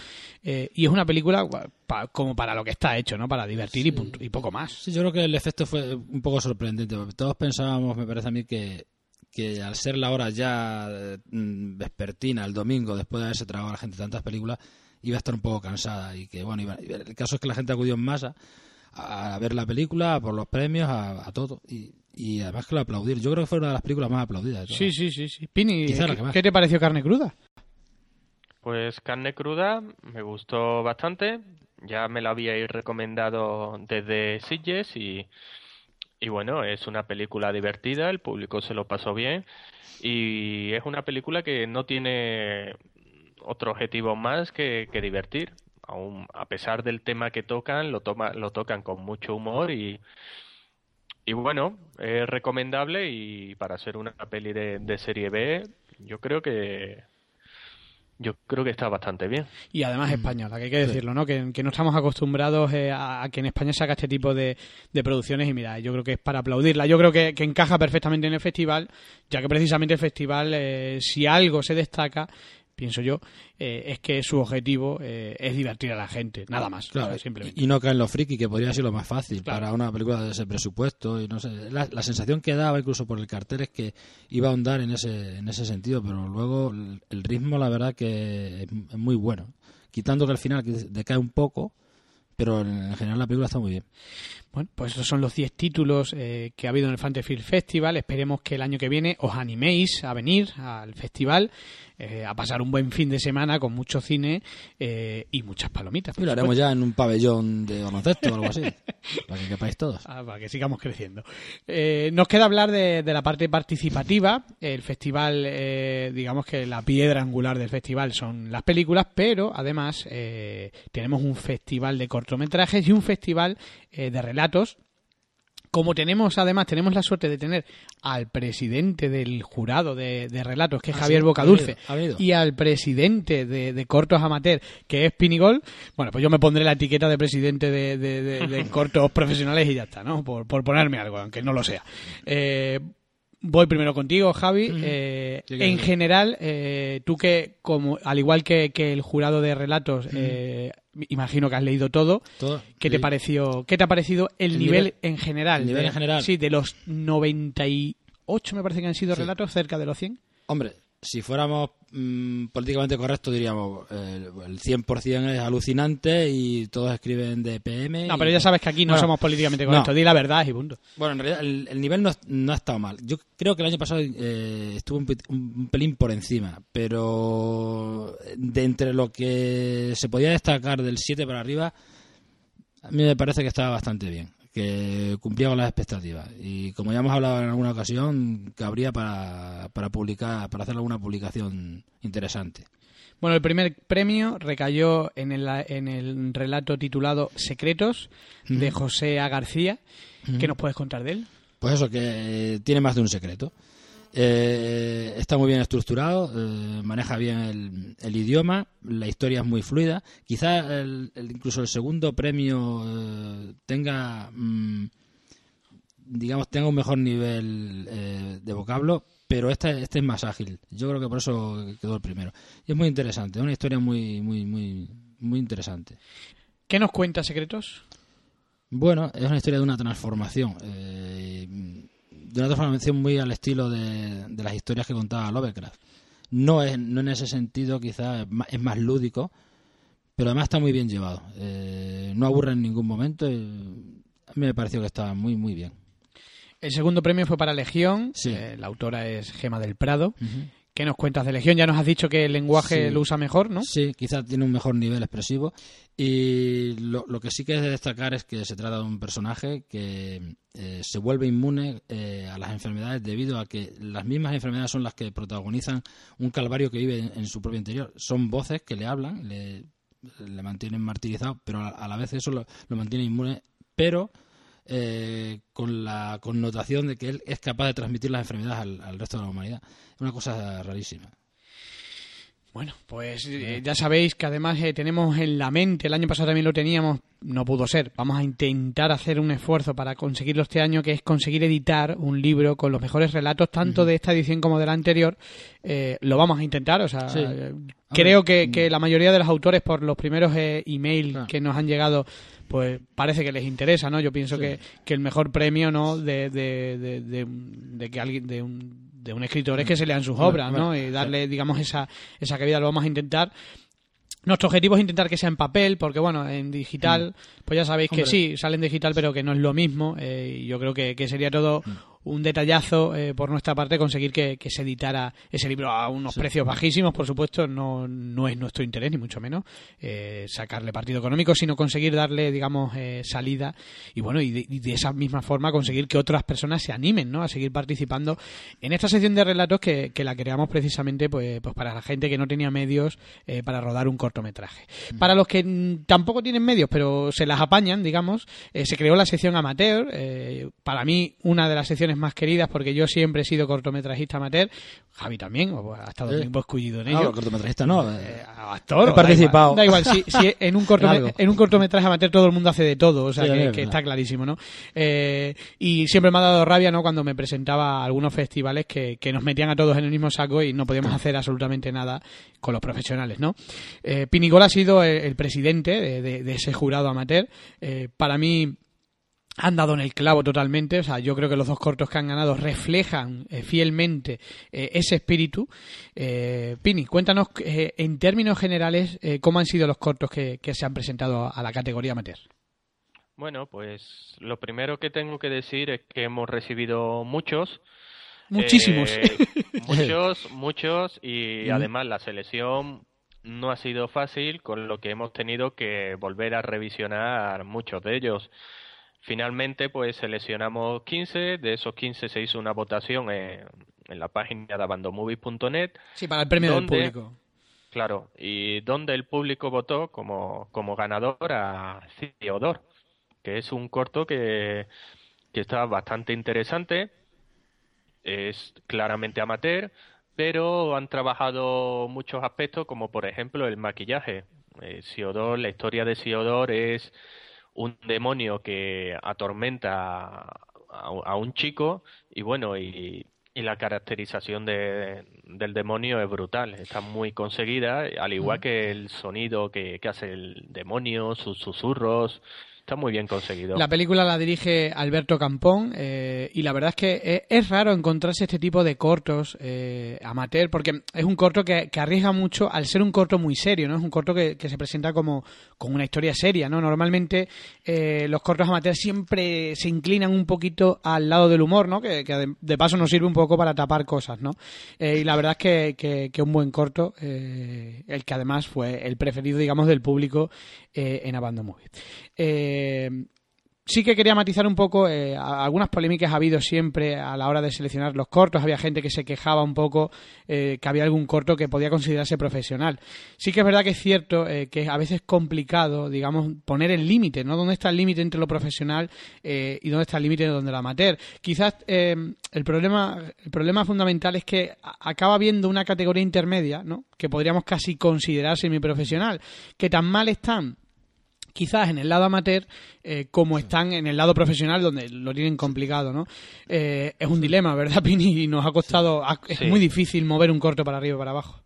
[SPEAKER 2] eh, y es una película pa- como para lo que está hecho, ¿no? Para divertir y, punto- y poco más.
[SPEAKER 3] Sí, yo creo que el efecto fue un poco sorprendente. porque Todos pensábamos, me parece a mí, que, que al ser la hora ya mm, vespertina, el domingo, después de haberse tragado a la gente tantas películas, iba a estar un poco cansada. Y que, bueno, iba- el caso es que la gente acudió en masa a ver la película, por los premios, a, a todo. Y, y además que lo aplaudir. Yo creo que fue una de las películas más aplaudidas. de.
[SPEAKER 2] Sí, sí, sí. sí. Pini,
[SPEAKER 3] Quizá la
[SPEAKER 2] ¿qué,
[SPEAKER 3] que más.
[SPEAKER 2] qué te pareció Carne Cruda?
[SPEAKER 4] Pues carne cruda me gustó bastante. Ya me la habíais recomendado desde Sitges y, y bueno, es una película divertida, el público se lo pasó bien y es una película que no tiene otro objetivo más que, que divertir. Aún, a pesar del tema que tocan, lo, toma, lo tocan con mucho humor y, y bueno, es recomendable y para ser una peli de, de serie B, yo creo que yo creo que está bastante bien.
[SPEAKER 2] Y además española, que hay que decirlo, ¿no? Que, que no estamos acostumbrados eh, a, a que en España se haga este tipo de, de producciones y mira, yo creo que es para aplaudirla. Yo creo que, que encaja perfectamente en el festival, ya que precisamente el festival, eh, si algo se destaca, pienso yo, eh, es que su objetivo eh, es divertir a la gente, nada más,
[SPEAKER 3] Claro,
[SPEAKER 2] ¿sabes? simplemente.
[SPEAKER 3] y no caen los friki, que podría ser lo más fácil
[SPEAKER 2] Claro.
[SPEAKER 3] para una película de ese presupuesto. y no sé la, la sensación que daba incluso por el cartel es que iba a ahondar en ese, en ese sentido, pero luego el, el ritmo, la verdad, que es, muy bueno. Quitando que al final decae un poco, pero en general la película está muy bien.
[SPEAKER 2] Bueno, pues estos son los 10 títulos eh, que ha habido en el Fantasy Film Festival. Esperemos que el año que viene os animéis a venir al festival, eh, a pasar un buen fin de semana con mucho cine eh, y muchas palomitas.
[SPEAKER 3] Y lo haremos ya en un pabellón de baloncesto o algo así, para que quepáis todos.
[SPEAKER 2] Ah, para que sigamos creciendo. Eh, nos queda hablar de, de la parte participativa. El festival, eh, digamos que la piedra angular del festival son las películas, pero además eh, tenemos un festival de cortometrajes y un festival eh, de relatos. Como tenemos, además, tenemos la suerte de tener al presidente del jurado de, de relatos, que es
[SPEAKER 3] Ah,
[SPEAKER 2] Javier
[SPEAKER 3] sí,
[SPEAKER 2] Bocadulce,
[SPEAKER 3] ha ha
[SPEAKER 2] y al presidente de, de cortos amateur, que es Pinigol, bueno, pues yo me pondré la etiqueta de presidente de, cortos profesionales y ya está, ¿no? Por, por ponerme algo, aunque no lo sea. Eh, voy primero contigo, Javi. Eh, en general, eh, tú que, como al igual que, que el jurado de relatos, eh, imagino que has leído todo.
[SPEAKER 3] Todo.
[SPEAKER 2] ¿Qué te pareció? ¿Qué te ha parecido el,
[SPEAKER 3] El
[SPEAKER 2] nivel,
[SPEAKER 3] nivel-
[SPEAKER 2] en general?
[SPEAKER 3] el nivel
[SPEAKER 2] de-
[SPEAKER 3] en general.
[SPEAKER 2] Sí, de los 98 me parece que han sido
[SPEAKER 3] Sí.
[SPEAKER 2] relatos, cerca de los 100.
[SPEAKER 3] Hombre, si fuéramos mm, políticamente correctos, diríamos eh, el 100% es alucinante y todos escriben de PM.
[SPEAKER 2] No, pero ya sabes que aquí no
[SPEAKER 3] Bueno,
[SPEAKER 2] somos políticamente
[SPEAKER 3] no.
[SPEAKER 2] correctos. Di la verdad y punto.
[SPEAKER 3] Bueno, en realidad el, el nivel no, no ha estado mal. Yo creo que el año pasado eh, estuvo un- un pelín por encima, pero de entre lo que se podía destacar del 7 para arriba, a mí me parece que estaba bastante bien, que cumplía con las expectativas. Y como ya hemos hablado en alguna ocasión, cabría para, para publicar, para hacer alguna publicación interesante.
[SPEAKER 2] Bueno, el primer premio recayó en el, en el relato titulado Secretos de José A. García. ¿Qué nos puedes contar de él?
[SPEAKER 3] Pues eso, que tiene más de un secreto. Eh, está muy bien estructurado, eh, maneja bien el, el idioma, la historia es muy fluida. Quizá el- el- incluso el segundo premio eh, tenga, mm, digamos, tenga un mejor nivel eh, de vocablo, pero este, este es más ágil. Yo creo que por eso quedó el primero. Y es muy interesante, es una historia muy, muy, muy, muy interesante.
[SPEAKER 2] ¿Qué nos cuenta Secretos?
[SPEAKER 3] Bueno, es una historia de una transformación. Eh, de una transformación muy al estilo de, de las historias que contaba Lovecraft. No, es, no en ese sentido, quizás es más, es más lúdico, pero además está muy bien llevado. Eh, no aburre en ningún momento. y a mí me pareció que estaba muy, muy bien.
[SPEAKER 2] El segundo premio fue para Legión.
[SPEAKER 3] Sí.
[SPEAKER 2] Eh, la autora es Gema del Prado. ¿Qué nos cuentas de Legión? Ya nos has dicho que el lenguaje
[SPEAKER 3] Sí.
[SPEAKER 2] lo usa mejor, ¿no?
[SPEAKER 3] Sí, quizás tiene un mejor nivel expresivo. Y lo, lo que sí que es de destacar es que se trata de un personaje que eh, se vuelve inmune eh, a las enfermedades debido a que las mismas enfermedades son las que protagonizan un calvario que vive en, en su propio interior. Son voces que le hablan, le, le mantienen martirizado, pero a, a la vez eso lo, lo mantiene inmune, pero eh, con la connotación de que él es capaz de transmitir las enfermedades al, al resto de la humanidad. Es una cosa rarísima.
[SPEAKER 2] Bueno, pues eh, ya sabéis que además eh, tenemos en la mente, el año pasado también lo teníamos, no pudo ser. Vamos a intentar hacer un esfuerzo para conseguirlo este año, que es conseguir editar un libro con los mejores relatos, tanto de esta edición como de la anterior. Eh, lo vamos a intentar, o sea,
[SPEAKER 3] Sí.
[SPEAKER 2] creo que,
[SPEAKER 3] mm.
[SPEAKER 2] que la mayoría de los autores, por los primeros emails
[SPEAKER 3] Claro.
[SPEAKER 2] que nos han llegado, pues parece que les interesa, ¿no? Yo pienso
[SPEAKER 3] Sí.
[SPEAKER 2] que, que el mejor premio, ¿no? De, de, de, de- de que alguien, de un, de un escritor es que se lean sus obras, ¿no? Y darle, digamos, esa, esa cabida lo vamos a intentar. Nuestro objetivo es intentar que sea en papel, porque bueno, en digital, pues ya sabéis que sí, sale en digital, pero que no es lo mismo. eh, y yo creo que, que sería todo un detallazo eh, por nuestra parte conseguir que, que se editara ese libro a unos precios bajísimos, por supuesto, no, no es nuestro interés, ni mucho menos eh, sacarle partido económico, sino conseguir darle, digamos, eh, salida y bueno, y de, y de esa misma forma conseguir que otras personas se animen ¿no? a seguir participando en esta sección de relatos que, que la creamos precisamente pues, pues para la gente que no tenía medios eh, para rodar un cortometraje. Para los que mm, tampoco tienen medios, pero se las apañan, digamos, eh, se creó la sección amateur, para mí una de las secciones más queridas porque yo siempre he sido cortometrajista amateur. Javi también, o ha estado tiempo escullido en
[SPEAKER 3] No,
[SPEAKER 2] ello.
[SPEAKER 3] cortometrajista no. eh,
[SPEAKER 2] Eh, actor,
[SPEAKER 3] He participado.
[SPEAKER 2] Da igual, da igual, si, si en, un cortome-
[SPEAKER 3] Algo.
[SPEAKER 2] en un cortometraje amateur todo el mundo hace de todo, o sea
[SPEAKER 3] Sí,
[SPEAKER 2] que,
[SPEAKER 3] es
[SPEAKER 2] que
[SPEAKER 3] verdad.
[SPEAKER 2] está clarísimo, ¿no? Eh, y siempre me ha dado rabia, ¿no? Cuando me presentaba a algunos festivales que, que nos metían a todos en el mismo saco y no podíamos hacer absolutamente nada con los profesionales, ¿no? Eh, Pinigol ha sido el, el presidente de, de- de ese jurado amateur. Eh, para mí han dado en el clavo totalmente. O sea, yo creo que los dos cortos que han ganado reflejan eh, fielmente eh, ese espíritu. Eh, Pini, cuéntanos eh, en términos generales cómo han sido los cortos que, que se han presentado a la categoría amateur.
[SPEAKER 4] Bueno, pues lo primero que tengo que decir es que hemos recibido muchos.
[SPEAKER 2] Muchísimos.
[SPEAKER 4] muchos, muchos, y además la selección no ha sido fácil, con lo que hemos tenido que volver a revisionar muchos de ellos. Finalmente, pues seleccionamos 15, de esos 15 se hizo una votación en, en la página de abandomovies.net
[SPEAKER 2] Sí, para el premio del público.
[SPEAKER 4] Claro, y donde el público votó como, como ganador a Theodore, que es un corto que, que está bastante interesante, es claramente amateur, pero han trabajado muchos aspectos como por ejemplo el maquillaje. Eh, Siodor, la historia de Siodor es un demonio que atormenta a, a un chico y bueno, y, y la caracterización de, del demonio es brutal, está muy conseguida, al igual que el sonido que, que hace el demonio, sus susurros, está muy bien conseguido.
[SPEAKER 2] La película la dirige Alberto Campón eh, y la verdad es que es, es raro encontrarse este tipo de cortos eh, amateur porque es un corto que, arriesga mucho al ser un corto muy serio, ¿no? Es un corto que, se presenta como, como una historia seria, ¿no? Normalmente eh, los cortos amateur siempre se inclinan un poquito al lado del humor, ¿no? Que, de, paso nos sirve un poco para tapar cosas, ¿no? Eh, y la verdad es que, un buen corto, eh, el que además fue el preferido, digamos, del público en Abandon Movie. Eh, sí que quería matizar un poco eh, algunas polémicas ha habido siempre a la hora de seleccionar los cortos. Había gente que se quejaba un poco eh, que había algún corto que podía considerarse profesional. Sí que es verdad que es cierto que a veces es complicado, digamos, poner el límite, ¿no? ¿Dónde está el límite entre lo profesional y dónde está el límite donde lo amateur? Quizás el problema el problema fundamental es que acaba habiendo una categoría intermedia, ¿no? Que podríamos casi considerar semiprofesional, que tan mal están quizás en el lado amateur eh, como están en el lado profesional donde lo tienen complicado, ¿no? Eh, es un dilema, ¿verdad, Pini? Y nos ha costado, es muy difícil mover un corto para arriba y para abajo.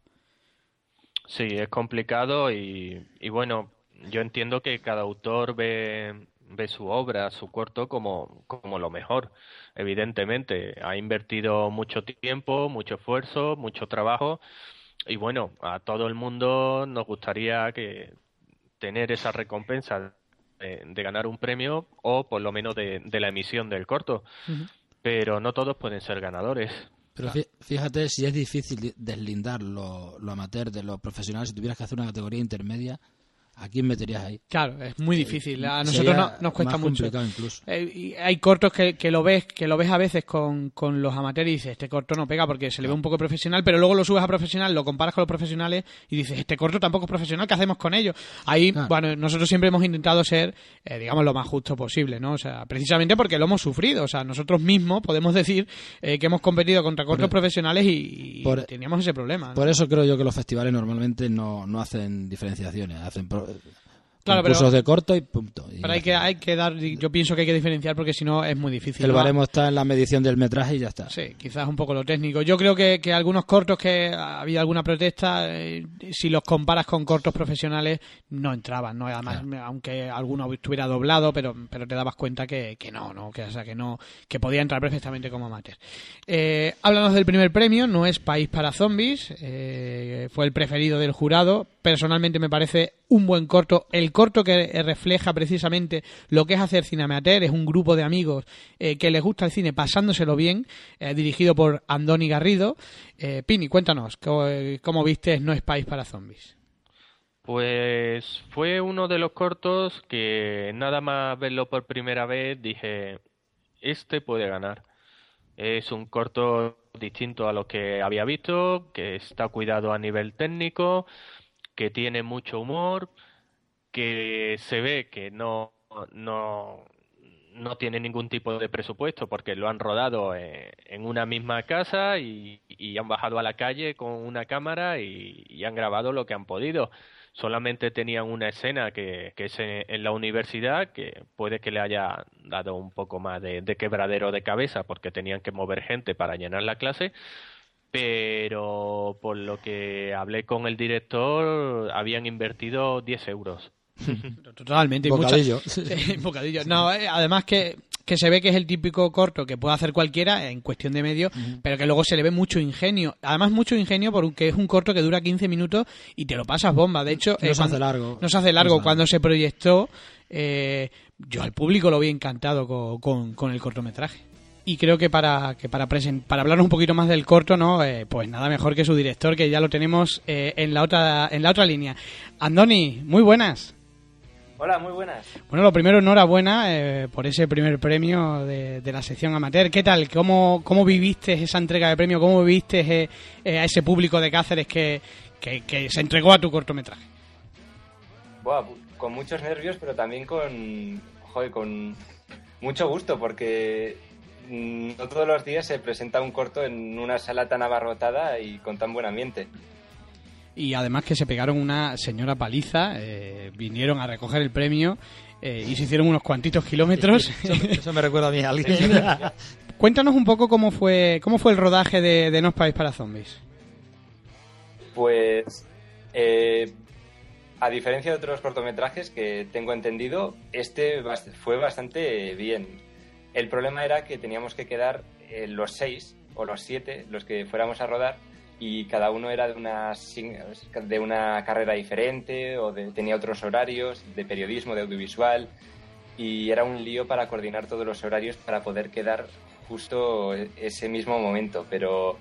[SPEAKER 4] Sí, es complicado y, y bueno, yo entiendo que cada autor ve, ve su obra, su corto como, como lo mejor. Evidentemente, ha invertido mucho tiempo, mucho esfuerzo, mucho trabajo y bueno, a todo el mundo nos gustaría que tener esa recompensa de, de ganar un premio o por lo menos de, de la emisión del corto. Pero no todos pueden ser ganadores.
[SPEAKER 3] Pero fí- fíjate si es difícil di- deslindar lo, lo amateur de lo profesional. Si tuvieras que hacer una categoría intermedia, ¿a quién meterías ahí?
[SPEAKER 2] Claro, es muy difícil. A nosotros no- nos cuesta
[SPEAKER 3] más
[SPEAKER 2] mucho.
[SPEAKER 3] incluso.
[SPEAKER 2] Eh, y hay cortos que, que lo ves que lo ves a veces con, con los amateurs y dices este corto no pega porque se le ve un poco profesional pero luego lo subes a profesional lo comparas con los profesionales y dices este corto tampoco es profesional ¿qué hacemos con ello? ahí
[SPEAKER 3] Claro.
[SPEAKER 2] bueno nosotros siempre hemos intentado ser eh, digamos lo más justo posible ¿no? o sea precisamente porque lo hemos sufrido o sea nosotros mismos podemos decir eh, que hemos competido contra cortos profesionales y, y
[SPEAKER 3] por-
[SPEAKER 2] teníamos ese problema ¿no?
[SPEAKER 3] Por eso creo yo que los festivales normalmente no, no hacen diferenciaciones, hacen pro- know
[SPEAKER 2] Claro,
[SPEAKER 3] concursos
[SPEAKER 2] pero-
[SPEAKER 3] de corto y punto. Y
[SPEAKER 2] pero hay que hay que dar yo pienso que hay que diferenciar porque si no es muy difícil
[SPEAKER 3] El
[SPEAKER 2] ¿no?
[SPEAKER 3] baremo está en la medición del metraje y ya está.
[SPEAKER 2] Sí, quizás un poco lo técnico. Yo creo que, que algunos cortos que había alguna protesta, eh, si los comparas con cortos profesionales, no entraban, ¿no? Además, aunque alguno estuviera doblado, pero, pero te dabas cuenta que, que no, ¿no? Que, o sea, que no, que podía entrar perfectamente como amateur. Eh, háblanos del primer premio, no es País para Zombies, eh, fue el preferido del jurado. Personalmente me parece un buen corto, el corto que eh, refleja precisamente lo que es hacer cine amateur, es un grupo de amigos eh, que les gusta el cine pasándoselo bien, eh, dirigido por Andoni Garrido. Pini, cuéntanos, ¿cómo, cómo viste No es País para Zombies?
[SPEAKER 4] Pues fue uno de los cortos que nada más verlo por primera vez dije, este puede ganar. Es un corto distinto a lo que había visto, que está cuidado a nivel técnico, que tiene mucho humor, que se ve que no, no, no tiene ningún tipo de presupuesto porque lo han rodado en, en una misma casa y, y, han bajado a la calle con una cámara y, y, han grabado lo que han podido. Solamente tenían una escena que, que es en, la universidad que puede que le haya dado un poco más de, de quebradero de cabeza porque tenían que mover gente para llenar la clase, pero por lo que hablé con el director habían invertido 10 euros.
[SPEAKER 2] Totalmente.
[SPEAKER 3] Bocadillo.
[SPEAKER 2] Muchas... bocadillo. No, eh, además que, que se ve que es el típico corto que puede hacer cualquiera en cuestión de medio, uh -huh. pero que luego se le ve mucho ingenio. Además, mucho ingenio porque es un corto que dura 15 minutos y te lo pasas bomba. De hecho,
[SPEAKER 3] no
[SPEAKER 2] eh,
[SPEAKER 3] se hace largo.
[SPEAKER 2] Hace. Cuando se proyectó, eh, yo al público lo vi encantado con, con, con el cortometraje y creo que para que para present, para hablar un poquito más del corto no eh, pues nada mejor que su director que ya lo tenemos eh, en la otra en la otra línea Andoni muy buenas
[SPEAKER 5] Hola, muy buenas.
[SPEAKER 2] Bueno, lo primero, enhorabuena eh, por ese primer premio de, de, la sección amateur. ¿Qué tal? ¿Cómo, cómo viviste esa entrega de premio? ¿Cómo viviste eh, eh, a ese público de Cáceres que, que, que, se entregó a tu cortometraje?
[SPEAKER 5] Buah, con muchos nervios, pero también con, joder, con mucho gusto, porque no todos los días se presenta un corto en una sala tan abarrotada y con tan buen ambiente
[SPEAKER 2] y además que se pegaron una señora paliza, eh, vinieron a recoger el premio eh, y se hicieron unos cuantitos kilómetros.
[SPEAKER 3] Eso, eso me recuerda a mí a alguien.
[SPEAKER 2] Cuéntanos un poco cómo fue cómo fue el rodaje de, de No País para Zombies.
[SPEAKER 5] Pues, eh, a diferencia de otros cortometrajes que tengo entendido, este fue bastante bien. El problema era que teníamos que quedar los seis o los siete, los que fuéramos a rodar, y cada uno era de una, de una carrera diferente o de, tenía otros horarios de periodismo, de audiovisual y era un lío para coordinar todos los horarios para poder quedar justo ese mismo momento, pero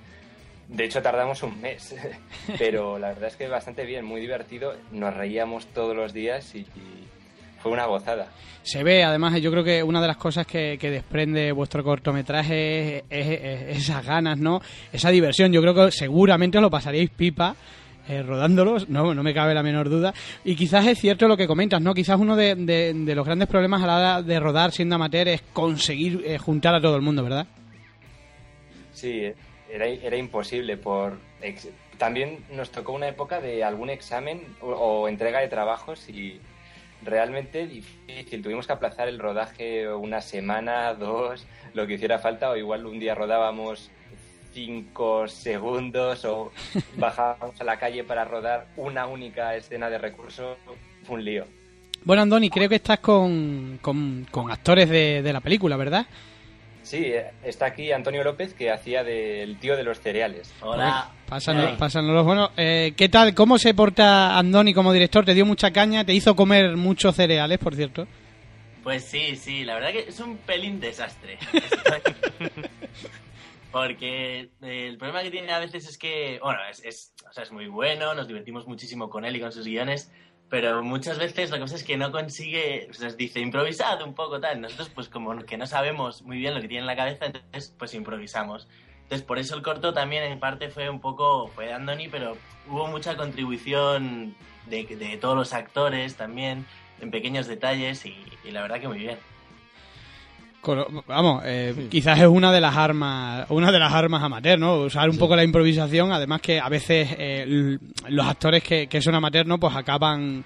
[SPEAKER 5] de hecho tardamos un mes, pero la verdad es que bastante bien, muy divertido, nos reíamos todos los días y, y fue una gozada.
[SPEAKER 2] Se ve, además, yo creo que una de las cosas que, que desprende vuestro cortometraje es, es, es, esas ganas, ¿no? Esa diversión. Yo creo que seguramente os lo pasaríais pipa. Eh, rodándolos, no, no me cabe la menor duda. Y quizás es cierto lo que comentas, ¿no? Quizás uno de, de, de los grandes problemas a la hora de rodar siendo amateur es conseguir eh, juntar a todo el mundo, ¿verdad?
[SPEAKER 5] Sí, era, era imposible por... También nos tocó una época de algún examen o, o entrega de trabajos y realmente difícil. Tuvimos que aplazar el rodaje una semana, dos, lo que hiciera falta, o igual un día rodábamos cinco segundos o bajábamos a la calle para rodar una única escena de recurso. Fue un lío.
[SPEAKER 2] Bueno, Andoni, creo que estás con, con, con actores de, de la película, ¿verdad?
[SPEAKER 5] Sí, está aquí Antonio López, que hacía del tío de los cereales.
[SPEAKER 6] Hola.
[SPEAKER 2] Pásanos, pásanos. Bueno, eh, ¿qué tal? ¿Cómo se porta Andoni como director? ¿Te dio mucha caña? ¿Te hizo comer muchos cereales, por cierto?
[SPEAKER 6] Pues sí, sí, la verdad que es un pelín desastre. Porque el problema que tiene a veces es que, bueno, es, es, o sea, es muy bueno, nos divertimos muchísimo con él y con sus guiones, pero muchas veces la cosa es que no consigue, pues nos dice improvisad un poco tal, nosotros pues como que no sabemos muy bien lo que tiene en la cabeza, entonces pues improvisamos. Entonces por eso el corto también en parte fue un poco, fue de Andoni, pero hubo mucha contribución de, de todos los actores también, en pequeños detalles y, y la verdad que muy bien.
[SPEAKER 2] Vamos, eh, sí. quizás es una de las armas, una de las armas amateur, ¿no? Usar un sí. poco la improvisación, además que a veces eh, los actores que, que, son amateur, ¿no? Pues acaban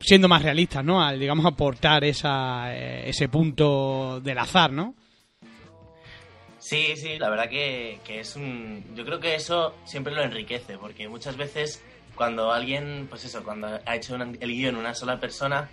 [SPEAKER 2] siendo más realistas, ¿no? Al, digamos, aportar esa, eh, ese punto del azar, ¿no?
[SPEAKER 6] Sí, sí, la verdad que, que es un... Yo creo que eso siempre lo enriquece, porque muchas veces cuando alguien, pues eso, cuando ha hecho un, el guion una sola persona,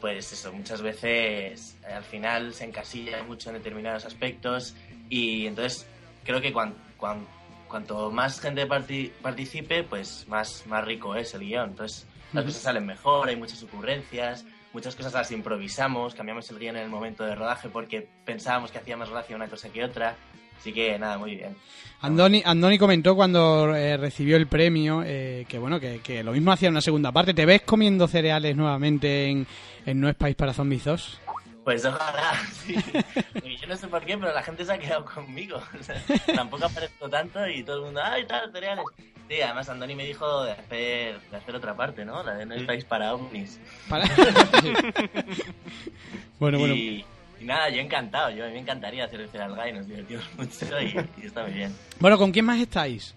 [SPEAKER 6] pues eso, muchas veces eh, al final se encasilla mucho en determinados aspectos y entonces creo que cuan, cuan, cuanto más gente parti participe, pues más, más rico es el guion. Entonces las cosas salen mejor, hay muchas ocurrencias, muchas cosas las improvisamos, cambiamos el guion en el momento de rodaje porque pensábamos que hacía más gracia una cosa que otra. Así que nada, muy bien.
[SPEAKER 2] Andoni, Andoni comentó cuando eh, recibió el premio eh, que bueno que, que, lo mismo hacía una segunda parte. ¿Te ves comiendo cereales nuevamente en, en No es País para Zombies 2?
[SPEAKER 6] Pues ojalá, sí. Yo no sé por qué, pero la gente se ha quedado conmigo. O sea, tampoco aparezco tanto y todo el mundo, ¡ay, tal, cereales! Sí, además Andoni me dijo de hacer, de hacer otra parte, ¿no? La de No es País para ovnis.
[SPEAKER 2] ¿Para? bueno, bueno.
[SPEAKER 6] Y, Y nada, yo encantado, yo a mí me encantaría hacer el Cereal Guy, nos divertimos mucho y, y está muy bien.
[SPEAKER 2] Bueno, ¿con quién más estáis?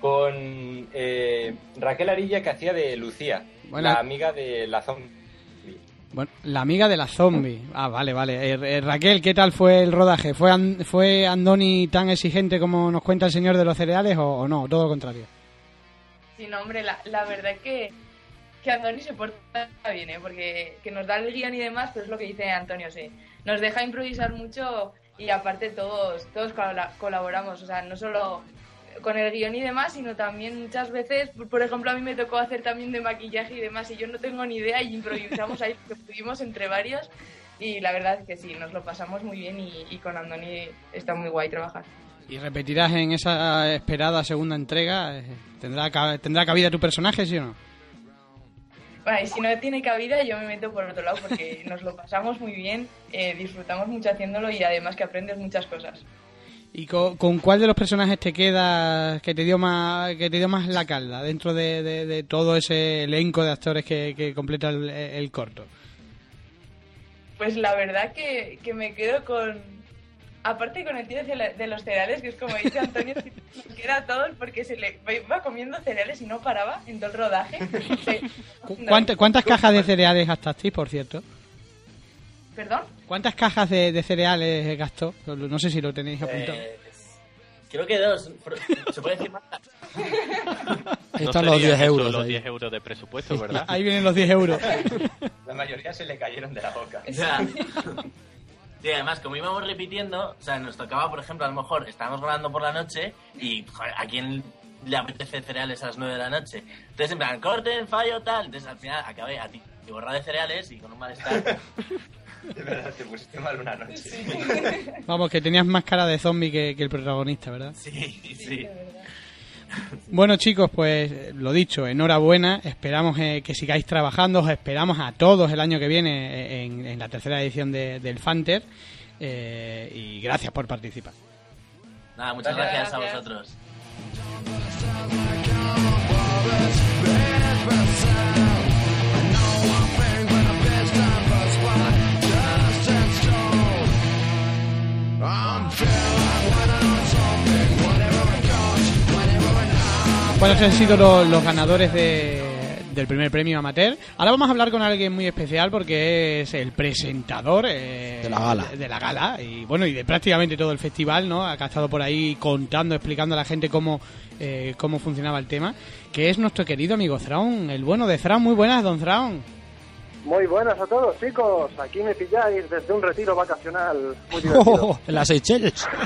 [SPEAKER 5] Con eh, Raquel Arilla, que hacía de Lucía,
[SPEAKER 2] Bueno.
[SPEAKER 5] la amiga de la zombie.
[SPEAKER 2] Bueno, la amiga de la zombie. Ah, vale, vale. Eh, eh, Raquel, ¿qué tal fue el rodaje? ¿Fue, An- ¿Fue Andoni tan exigente como nos cuenta el señor de los cereales o, o no? Todo lo contrario.
[SPEAKER 7] Sí, no, hombre, la, la verdad que, que Andoni se porta bien, ¿eh? Porque que nos da el guion y demás, pero es lo que dice Antonio, sí. Nos deja improvisar mucho y aparte todos, todos colabora- colaboramos, o sea, no solo con el guion y demás, sino también muchas veces, por- ejemplo, a mí me tocó hacer también de maquillaje y demás, y yo no tengo ni idea y improvisamos ahí que pudimos entre varios. Y la verdad es que sí, nos lo pasamos muy bien y, con Andoni está muy guay trabajar.
[SPEAKER 2] ¿Y repetirás en esa esperada segunda entrega? Eh, ¿Tendrá, ¿Tendrá cabida tu personaje, sí o no?
[SPEAKER 7] Y si no tiene cabida, yo me meto por otro lado porque nos lo pasamos muy bien, eh, disfrutamos mucho haciéndolo y además que aprendes muchas cosas.
[SPEAKER 2] ¿Y co- con, cuál de los personajes te queda que te dio más que te dio más la calda dentro de, de- de todo ese elenco de actores que, que completa el, el corto?
[SPEAKER 7] Pues la verdad que, que me quedo con... Aparte con el tío de, los cereales, que es como dice Antonio, que era todo porque se le iba comiendo cereales y no paraba en todo el rodaje. Sí.
[SPEAKER 2] ¿Cu- cuánta- ¿Cuántas cajas de cereales gastasteis, por cierto?
[SPEAKER 7] ¿Perdón?
[SPEAKER 2] ¿Cuántas cajas de, de cereales gastó? No sé si lo tenéis apuntado.
[SPEAKER 6] Eh, creo que dos, se puede decir más.
[SPEAKER 3] Están los 10 euros
[SPEAKER 4] Los
[SPEAKER 3] ahí.
[SPEAKER 4] 10 euros de presupuesto, ¿verdad?
[SPEAKER 2] Ahí vienen los 10 euros.
[SPEAKER 5] La mayoría se le cayeron de la boca.
[SPEAKER 6] Y además, como íbamos repitiendo, o sea, nos tocaba, por ejemplo, a lo mejor estábamos grabando por la noche y joder, a quién le apetece cereales a las 9 de la noche. Entonces, en plan, corten, fallo, tal. Entonces, al final acabé a ti borrado de cereales y con un malestar.
[SPEAKER 5] De verdad, te pusiste mal una noche.
[SPEAKER 2] Vamos, que tenías más cara de zombie que, que el protagonista, ¿verdad?
[SPEAKER 6] Sí, sí.
[SPEAKER 2] Bueno chicos, pues lo dicho, enhorabuena, esperamos eh, que sigáis trabajando, os esperamos a todos el año que viene eh, en, en la tercera edición de- del Fanter eh, y gracias por participar.
[SPEAKER 6] Nada, muchas
[SPEAKER 7] Gracias.
[SPEAKER 6] gracias a vosotros.
[SPEAKER 2] Estos han sido los, los ganadores de- del primer premio amateur. Ahora vamos a hablar con alguien muy especial porque es el presentador eh,
[SPEAKER 3] De la gala.
[SPEAKER 2] De, de la gala y bueno, y de prácticamente todo el festival, ¿no? Ha estado por ahí contando, explicando a la gente cómo, eh, cómo funcionaba el tema, que es nuestro querido amigo Thrawn, el bueno de Thrawn. Muy buenas, don Thrawn.
[SPEAKER 8] Muy buenas a todos, chicos. Aquí me pilláis desde un retiro vacacional muy divertido.
[SPEAKER 3] en las Seychelles.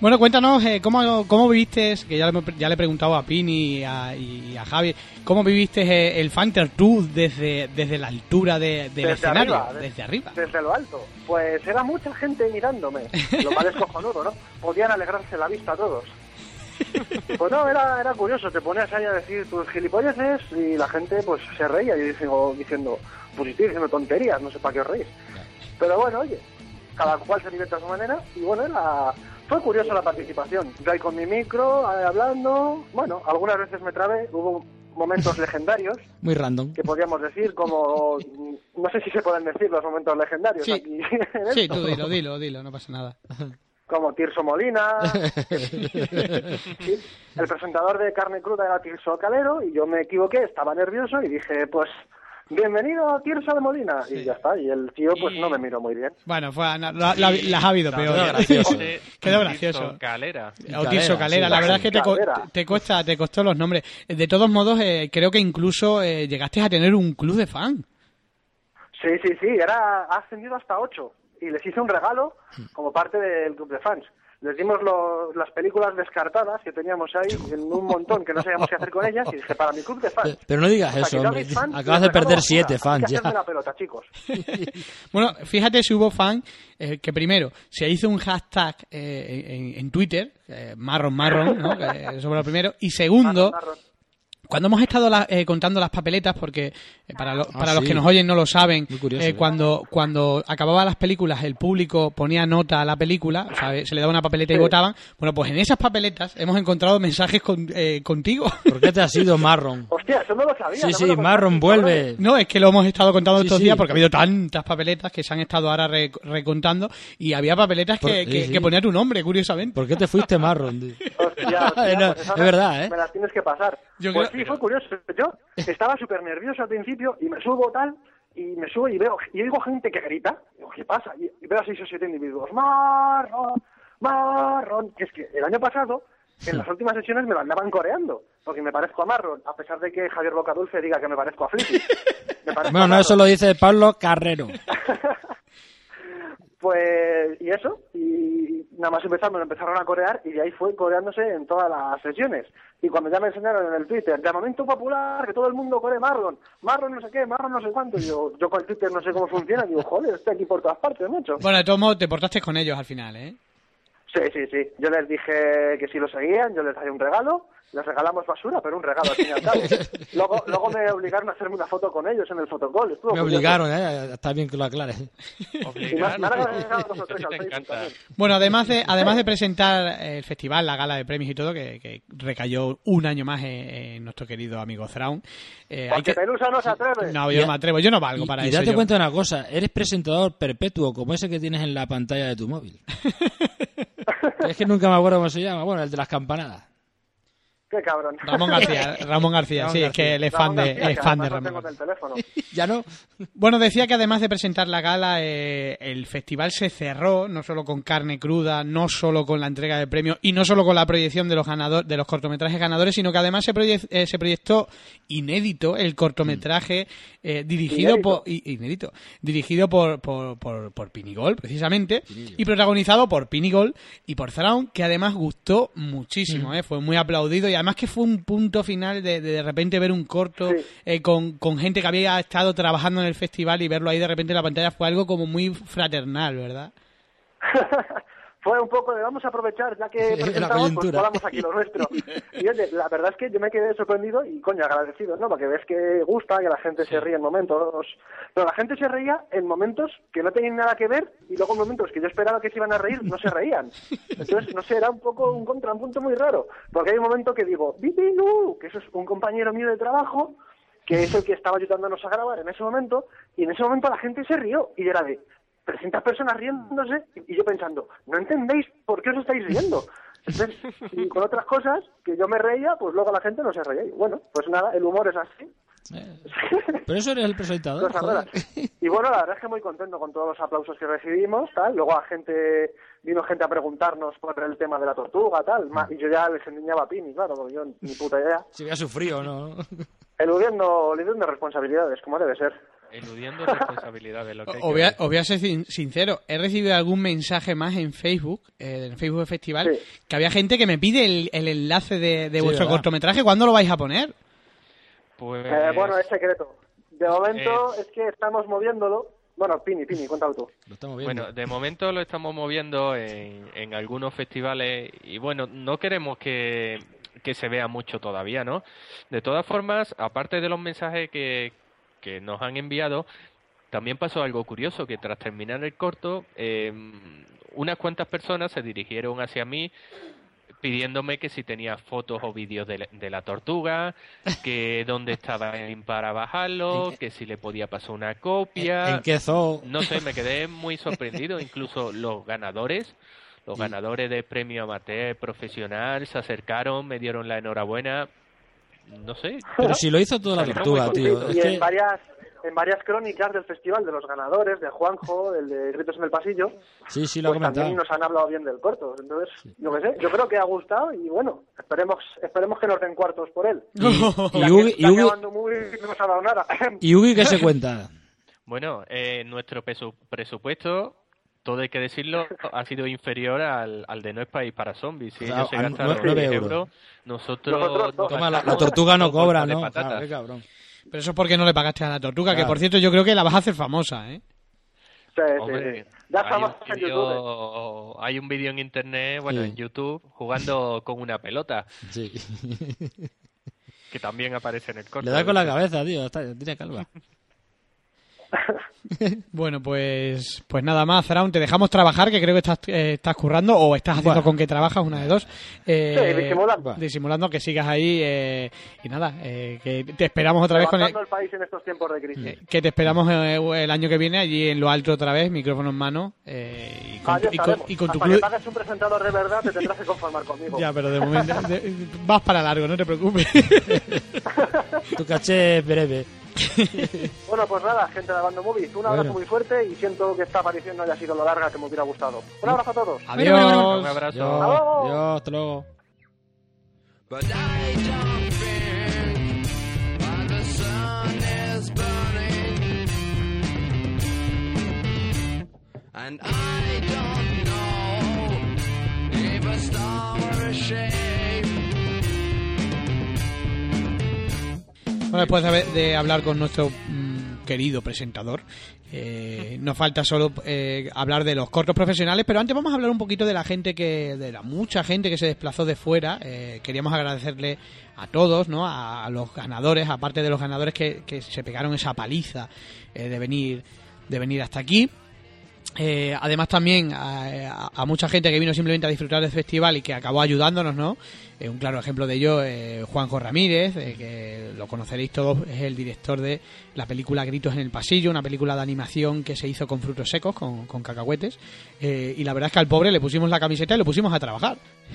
[SPEAKER 2] Bueno, cuéntanos eh, ¿cómo, cómo viviste, que ya le, ya le he preguntado a Pini y a, y a Javi, ¿cómo viviste eh, el Fanter Tour desde, desde la altura de- del
[SPEAKER 8] Desde
[SPEAKER 2] escenario?
[SPEAKER 8] arriba,
[SPEAKER 2] desde arriba.
[SPEAKER 8] Desde lo alto. Pues era mucha gente mirándome. Lo cual es cojonudo, ¿no? Podían alegrarse la vista todos. Pues no, era, era curioso. Te ponías ahí a decir tus gilipolleces y la gente pues se reía. Y yo digo, diciendo, pues estoy diciendo tonterías, no sé para qué os reís. Pero bueno, oye, cada cual se divierte a su manera. Y bueno, era... Fue curioso la participación. Yo ahí con mi micro, eh, hablando. Bueno, algunas veces me trabé. Hubo momentos legendarios.
[SPEAKER 3] Muy random.
[SPEAKER 8] que podríamos decir como no sé si se pueden decir los momentos legendarios
[SPEAKER 2] Sí.
[SPEAKER 8] aquí en
[SPEAKER 2] Sí,
[SPEAKER 8] esto.
[SPEAKER 2] tú dilo, dilo, dilo, no pasa nada.
[SPEAKER 8] como Tirso Molina el presentador de carne cruda era Tirso Calero y yo me equivoqué estaba nervioso y dije pues bienvenido Tirso de Molina y ya está y el tío pues
[SPEAKER 4] Y-
[SPEAKER 8] no me miró muy bien
[SPEAKER 2] Bueno, fue, la- la- la- las ha habido peor.
[SPEAKER 3] Quedó gracioso.
[SPEAKER 4] Ese
[SPEAKER 2] Quedó
[SPEAKER 4] Tirso
[SPEAKER 2] gracioso.
[SPEAKER 4] Calera.
[SPEAKER 2] O Tirso
[SPEAKER 3] Calera, sí.
[SPEAKER 2] la verdad es que te, cuesta, te costó los nombres. De todos modos, eh, creo que incluso eh, llegaste a tener un club de fan.
[SPEAKER 8] sí sí sí era ha ascendido hasta ocho y les hice un regalo como parte del club de fans les dimos lo- las películas descartadas que teníamos ahí en un montón que no sabíamos qué hacer con ellas y dije para mi club de fans
[SPEAKER 3] Pero no digas eso, hombre.
[SPEAKER 8] fans
[SPEAKER 3] Acabas de perder siete fans ya.
[SPEAKER 8] la pelota, chicos.
[SPEAKER 2] Bueno, fíjate si hubo fan eh, que primero se hizo un hashtag eh, en, en Twitter, eh, marron marron, ¿no? Que eso fue lo primero. Y segundo. Cuando hemos estado la- eh, contando las papeletas, porque eh, para, lo-
[SPEAKER 3] Ah,
[SPEAKER 2] para los
[SPEAKER 3] sí.
[SPEAKER 2] que nos oyen no lo saben,
[SPEAKER 3] curioso,
[SPEAKER 2] eh, cuando, cuando acababan las películas el público ponía nota a la película, o sea, se le daba una papeleta y votaban. Bueno, pues en esas papeletas hemos encontrado mensajes con- eh, contigo.
[SPEAKER 3] ¿Por qué te has ido, Marron?
[SPEAKER 8] Hostia, eso no lo sabía.
[SPEAKER 3] Sí,
[SPEAKER 8] no
[SPEAKER 3] sí, Marron, vuelve.
[SPEAKER 2] No, es que lo hemos estado contando
[SPEAKER 3] Sí,
[SPEAKER 2] estos
[SPEAKER 3] sí.
[SPEAKER 2] días porque ha habido tantas papeletas que se han estado ahora re- recontando y había papeletas
[SPEAKER 3] Por-
[SPEAKER 2] que,
[SPEAKER 3] sí,
[SPEAKER 2] que-
[SPEAKER 3] sí.
[SPEAKER 2] que ponía tu nombre, curiosamente.
[SPEAKER 3] ¿Por qué te fuiste, Marron? tío? No,
[SPEAKER 8] pues esas
[SPEAKER 3] es verdad, ¿eh?
[SPEAKER 8] Me las tienes que pasar.
[SPEAKER 2] Yo
[SPEAKER 8] pues
[SPEAKER 2] creo-
[SPEAKER 8] sí, fue curioso. Yo estaba súper nervioso al principio y me subo tal, y me subo y veo, y oigo gente que grita. Digo, ¿qué pasa? Y, y veo a seis o siete individuos. Marrón, marrón. Que es que el año pasado, en las últimas sesiones me lo andaban coreando, porque me parezco a Marron, a pesar de que Javier Bocadulce diga que me parezco a Flippy.
[SPEAKER 3] Bueno,
[SPEAKER 8] a
[SPEAKER 3] no, eso lo dice Pablo Carrero.
[SPEAKER 8] Pues, y eso, y nada más empezar me lo empezaron a corear y de ahí fue coreándose en todas las sesiones. Y cuando ya me enseñaron en el Twitter, llamamiento popular, que todo el mundo coree Marlon, Marlon no sé qué, Marlon no sé cuánto, y yo, yo con el Twitter no sé cómo funciona, digo, joder, estoy aquí por todas partes, mucho.
[SPEAKER 2] Bueno, de todos modos, te portaste con ellos al final, ¿eh?
[SPEAKER 8] Sí, sí, sí, yo les dije que si lo seguían, yo les daría un regalo, les regalamos basura, pero un regalo al fin y al cabo. Luego, luego me obligaron a hacerme una foto con ellos en el fotocall. estuvo
[SPEAKER 3] Me
[SPEAKER 8] curioso.
[SPEAKER 3] obligaron, ¿eh? Está bien que lo aclares.
[SPEAKER 8] Y.
[SPEAKER 2] Bueno, además de, además de presentar el festival, la gala de premios y todo, que, que recayó un año más en, en nuestro querido amigo Thrawn. eh, hay
[SPEAKER 8] Porque
[SPEAKER 2] que...
[SPEAKER 8] Pelusa no se atreve.
[SPEAKER 2] No, yo no me atrevo, yo no valgo
[SPEAKER 3] Y,
[SPEAKER 2] para
[SPEAKER 3] y
[SPEAKER 2] eso.
[SPEAKER 3] date
[SPEAKER 2] yo.
[SPEAKER 3] cuenta de una cosa, eres presentador perpetuo como ese que tienes en la pantalla de tu móvil. es que nunca me acuerdo cómo se llama. Bueno, el de las campanadas.
[SPEAKER 8] Qué cabrón.
[SPEAKER 2] Ramón García, Ramón García,
[SPEAKER 3] Ramón
[SPEAKER 2] sí, es que él es fan de,
[SPEAKER 8] García,
[SPEAKER 2] es
[SPEAKER 8] que
[SPEAKER 2] fan de Ramón
[SPEAKER 3] ya no.
[SPEAKER 2] Bueno, decía que además de presentar la gala, eh, el festival se cerró no solo con carne cruda, no solo con la entrega de premios y no solo con la proyección de los ganadores, de los cortometrajes ganadores, sino que además se, proye- eh, se proyectó inédito el cortometraje eh, dirigido
[SPEAKER 8] Inédito.
[SPEAKER 2] por inédito, dirigido por por, por, por Pinigol, precisamente, y protagonizado por Pinigol y por Thrawn, que además gustó muchísimo, eh, fue muy aplaudido y además que fue un punto final de de, de repente ver un corto
[SPEAKER 8] Sí.
[SPEAKER 2] eh, con, con gente que había estado trabajando en el festival y verlo ahí de repente en la pantalla fue algo como muy fraternal, ¿verdad?
[SPEAKER 8] Fue un poco de vamos a aprovechar, ya que
[SPEAKER 3] La
[SPEAKER 8] presentamos, pues colamos aquí lo nuestro. Y oye, la verdad es que yo me quedé sorprendido y coño, agradecido, ¿no? Porque ves que gusta, que la gente se ríe en momentos. Pero la gente se reía en momentos que no tenían nada que ver y luego en momentos que yo esperaba que se iban a reír, no se reían. Entonces, no sé, era un poco un contrapunto muy raro. Porque hay un momento que digo, Bipilu, que eso es un compañero mío de trabajo, que es el que estaba ayudándonos a grabar en ese momento, y en ese momento la gente se rió y era de 300 personas riéndose y yo pensando, no entendéis por qué os estáis riendo. Entonces, y con otras cosas que yo me reía, pues luego la gente no se reía. Y bueno, pues nada, el humor es así.
[SPEAKER 3] Eh, Pero eso eres el presentador. Joder.
[SPEAKER 8] Y bueno, la verdad es que muy contento con todos los aplausos que recibimos, tal. Luego a gente, vino gente a preguntarnos por el tema de la tortuga, tal. Y yo ya les enseñaba a Pini, claro, porque yo ni puta idea.
[SPEAKER 3] Si había sufrido, ¿no?
[SPEAKER 8] Eludiendo, eludiendo responsabilidades, como debe ser.
[SPEAKER 4] Eludiendo responsabilidades. Lo que hay que
[SPEAKER 2] Os voy, a, ser sin- sincero, he recibido algún mensaje más en Facebook, eh, en Facebook Festival,
[SPEAKER 8] Sí.
[SPEAKER 2] que había gente que me pide el, el enlace de, de
[SPEAKER 3] Sí,
[SPEAKER 2] vuestro
[SPEAKER 3] ¿verdad?
[SPEAKER 2] cortometraje, ¿cuándo lo vais a poner?
[SPEAKER 4] Pues,
[SPEAKER 8] Eh, bueno, es secreto. De momento
[SPEAKER 4] Eh.
[SPEAKER 8] es que estamos moviéndolo. Bueno, Pini, Pini, cuéntalo tú.
[SPEAKER 3] Lo estamos viendo.
[SPEAKER 4] Bueno, de momento lo estamos moviendo en, en algunos festivales y bueno, no queremos que, que se vea mucho todavía, ¿no? De todas formas, aparte de los mensajes que, que nos han enviado, también pasó algo curioso, que tras terminar el corto, eh, unas cuantas personas se dirigieron hacia mí pidiéndome que si tenía fotos o vídeos de, la- de la tortuga, que dónde estaba el para bajarlo, que si le podía pasar una copia.
[SPEAKER 3] ¿En qué zoo?
[SPEAKER 4] No sé, me quedé muy sorprendido. Incluso los ganadores, los ganadores de premio amateur profesional, se acercaron, me dieron la enhorabuena. No sé.
[SPEAKER 3] Pero si lo hizo toda la tortuga, tío.
[SPEAKER 8] y
[SPEAKER 3] Es
[SPEAKER 8] en
[SPEAKER 3] que...
[SPEAKER 8] varias en varias crónicas del festival de los ganadores, de Juanjo, el de Gritos en el Pasillo,
[SPEAKER 3] Sí, sí, lo ha
[SPEAKER 8] pues también nos han hablado bien del corto. Entonces, yo qué sé, yo creo que ha gustado y bueno, esperemos esperemos que nos den cuartos por él.
[SPEAKER 3] Y, y Ugi, y Ugi-
[SPEAKER 8] acabando muy no nos ha dado nada.
[SPEAKER 3] y Ugi, ¿qué se cuenta?
[SPEAKER 4] Bueno, eh, nuestro presupuesto, todo hay que decirlo, ha sido inferior al, al de No es País para Zombies. Si
[SPEAKER 3] O sea,
[SPEAKER 4] ellos se gastaron
[SPEAKER 3] nueve
[SPEAKER 4] 10
[SPEAKER 3] euros.
[SPEAKER 4] euros, nosotros...
[SPEAKER 8] Nosotros,
[SPEAKER 4] nos
[SPEAKER 3] Toma, la, tortuga no cobra, ¿no?
[SPEAKER 4] patatas.
[SPEAKER 3] Claro, qué cabrón.
[SPEAKER 2] Pero eso es porque no le pagaste a la tortuga, que por cierto yo creo que la vas a hacer famosa, ¿eh?
[SPEAKER 8] Sí, sí,
[SPEAKER 4] Hombre,
[SPEAKER 8] sí. Ya
[SPEAKER 4] hay un
[SPEAKER 8] YouTube.
[SPEAKER 4] Hay un vídeo en internet, bueno,
[SPEAKER 3] Sí.
[SPEAKER 4] en YouTube, jugando con una pelota.
[SPEAKER 3] Sí.
[SPEAKER 4] que también aparece en el corto.
[SPEAKER 3] Le da con la cabeza, tío. Está, tiene calva.
[SPEAKER 2] Bueno, pues pues nada más, Zaraun, te dejamos trabajar, que creo que estás, eh, estás currando o estás haciendo
[SPEAKER 3] Bueno.
[SPEAKER 2] con que trabajas, una de dos. Eh,
[SPEAKER 8] Sí, disimulando.
[SPEAKER 2] disimulando que sigas ahí eh, y nada, eh, que te esperamos otra vez con el,
[SPEAKER 8] el país en estos tiempos de crisis.
[SPEAKER 2] eh, que te esperamos eh, el año que viene allí en lo alto otra vez, micrófono en mano eh, y, con, y con- y con tu club.
[SPEAKER 8] que pagues un presentador de verdad te tendrás que conformar conmigo.
[SPEAKER 2] Ya, pero de momento de- vas para largo, no te preocupes.
[SPEAKER 3] Tu caché es breve.
[SPEAKER 8] Bueno, pues nada, gente de Bando Movies, un abrazo
[SPEAKER 3] Bueno.
[SPEAKER 8] muy fuerte y siento que esta aparición no haya sido lo larga que me hubiera gustado. Un abrazo a todos.
[SPEAKER 2] Adiós.
[SPEAKER 4] Un abrazo.
[SPEAKER 3] Yo,
[SPEAKER 8] Hasta luego.
[SPEAKER 3] yo, hasta luego.
[SPEAKER 1] But I don't think while the sun is burning. And I don't know if a star were a shape.
[SPEAKER 2] Después de, haber- de hablar con nuestro mm, querido presentador, eh, nos falta solo eh, hablar de los cortos profesionales, pero antes vamos a hablar un poquito de la gente que, de la mucha gente que se desplazó de fuera. Eh, queríamos agradecerle a todos, ¿no? A, los ganadores, aparte de los ganadores que, que se pegaron esa paliza eh, de venir, de venir hasta aquí. Eh, además también a- a mucha gente que vino simplemente a disfrutar del festival y que acabó ayudándonos, ¿no? Eh, un claro ejemplo de ello, eh, Juanjo Ramírez, eh, que lo conoceréis todos, es el director de la película Gritos en el Pasillo, una película de animación que se hizo con frutos secos, con, con cacahuetes. Eh, y la verdad es que al pobre le pusimos la camiseta y lo pusimos a trabajar.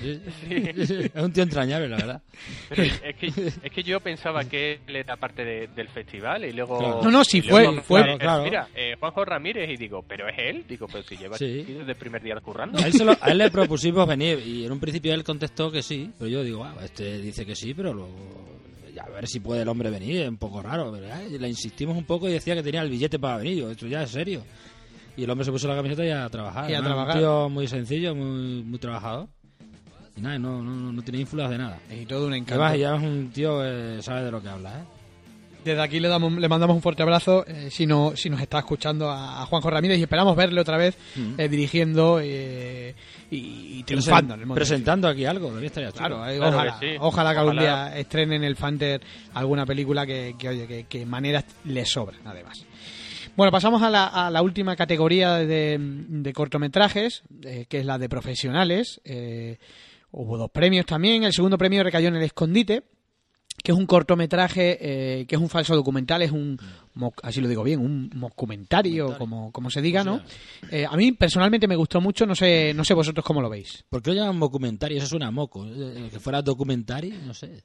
[SPEAKER 3] Es un tío entrañable, la verdad.
[SPEAKER 4] Pero es, que, es que yo pensaba que él era parte de- del festival y luego...
[SPEAKER 3] Claro.
[SPEAKER 2] No, no, sí
[SPEAKER 4] luego
[SPEAKER 2] fue, fue.
[SPEAKER 3] Claro, claro.
[SPEAKER 4] Mira, eh, Juanjo Ramírez y digo, ¿pero es él? Digo, pero si lleva
[SPEAKER 3] Sí.
[SPEAKER 4] desde el primer día currando.
[SPEAKER 3] A él, se lo- a él le propusimos venir y en un principio él contestó que sí, pero yo digo, ah, este dice que sí, pero luego ya, a ver si puede el hombre venir, es un poco raro, ¿verdad? Y le insistimos un poco y decía que tenía el billete para venir, yo, esto ya es serio. Y el hombre se puso la camiseta y a trabajar.
[SPEAKER 2] Y a trabajar.
[SPEAKER 3] Un tío muy sencillo, muy, muy trabajador. Y nada, no, no, no, tiene ínfulas de nada.
[SPEAKER 2] Y todo un
[SPEAKER 3] Y
[SPEAKER 2] encanto.
[SPEAKER 3] ya es un tío que sabe de lo que habla, ¿eh?
[SPEAKER 2] Desde aquí le damos, le mandamos un fuerte abrazo eh, si no si nos está escuchando a, a Juanjo Ramírez y esperamos verle otra vez
[SPEAKER 3] Mm.
[SPEAKER 2] eh, dirigiendo eh, y, y triunfando en el mundo.
[SPEAKER 3] Presentando aquí algo, también estaría.
[SPEAKER 2] Claro, eh,
[SPEAKER 4] Claro
[SPEAKER 2] ojalá,
[SPEAKER 4] que sí.
[SPEAKER 2] ojalá que algún
[SPEAKER 4] Ojalá.
[SPEAKER 2] día estrenen en el Fanter alguna película que, que, oye, que, que maneras le sobran, además. Bueno, pasamos a la, a la última categoría de, de cortometrajes, eh, que es la de profesionales. Eh, hubo dos premios también. El segundo premio recayó en El Escondite, que es un cortometraje, eh, que es un falso documental, es un, mo- así lo digo bien, un documentario, como, como se diga, ¿no? Eh, a mí personalmente me gustó mucho, no sé, no sé vosotros cómo lo veis.
[SPEAKER 3] ¿Por qué lo llaman documentario? Eso suena a moco. Eh, Que fuera documentario, no sé.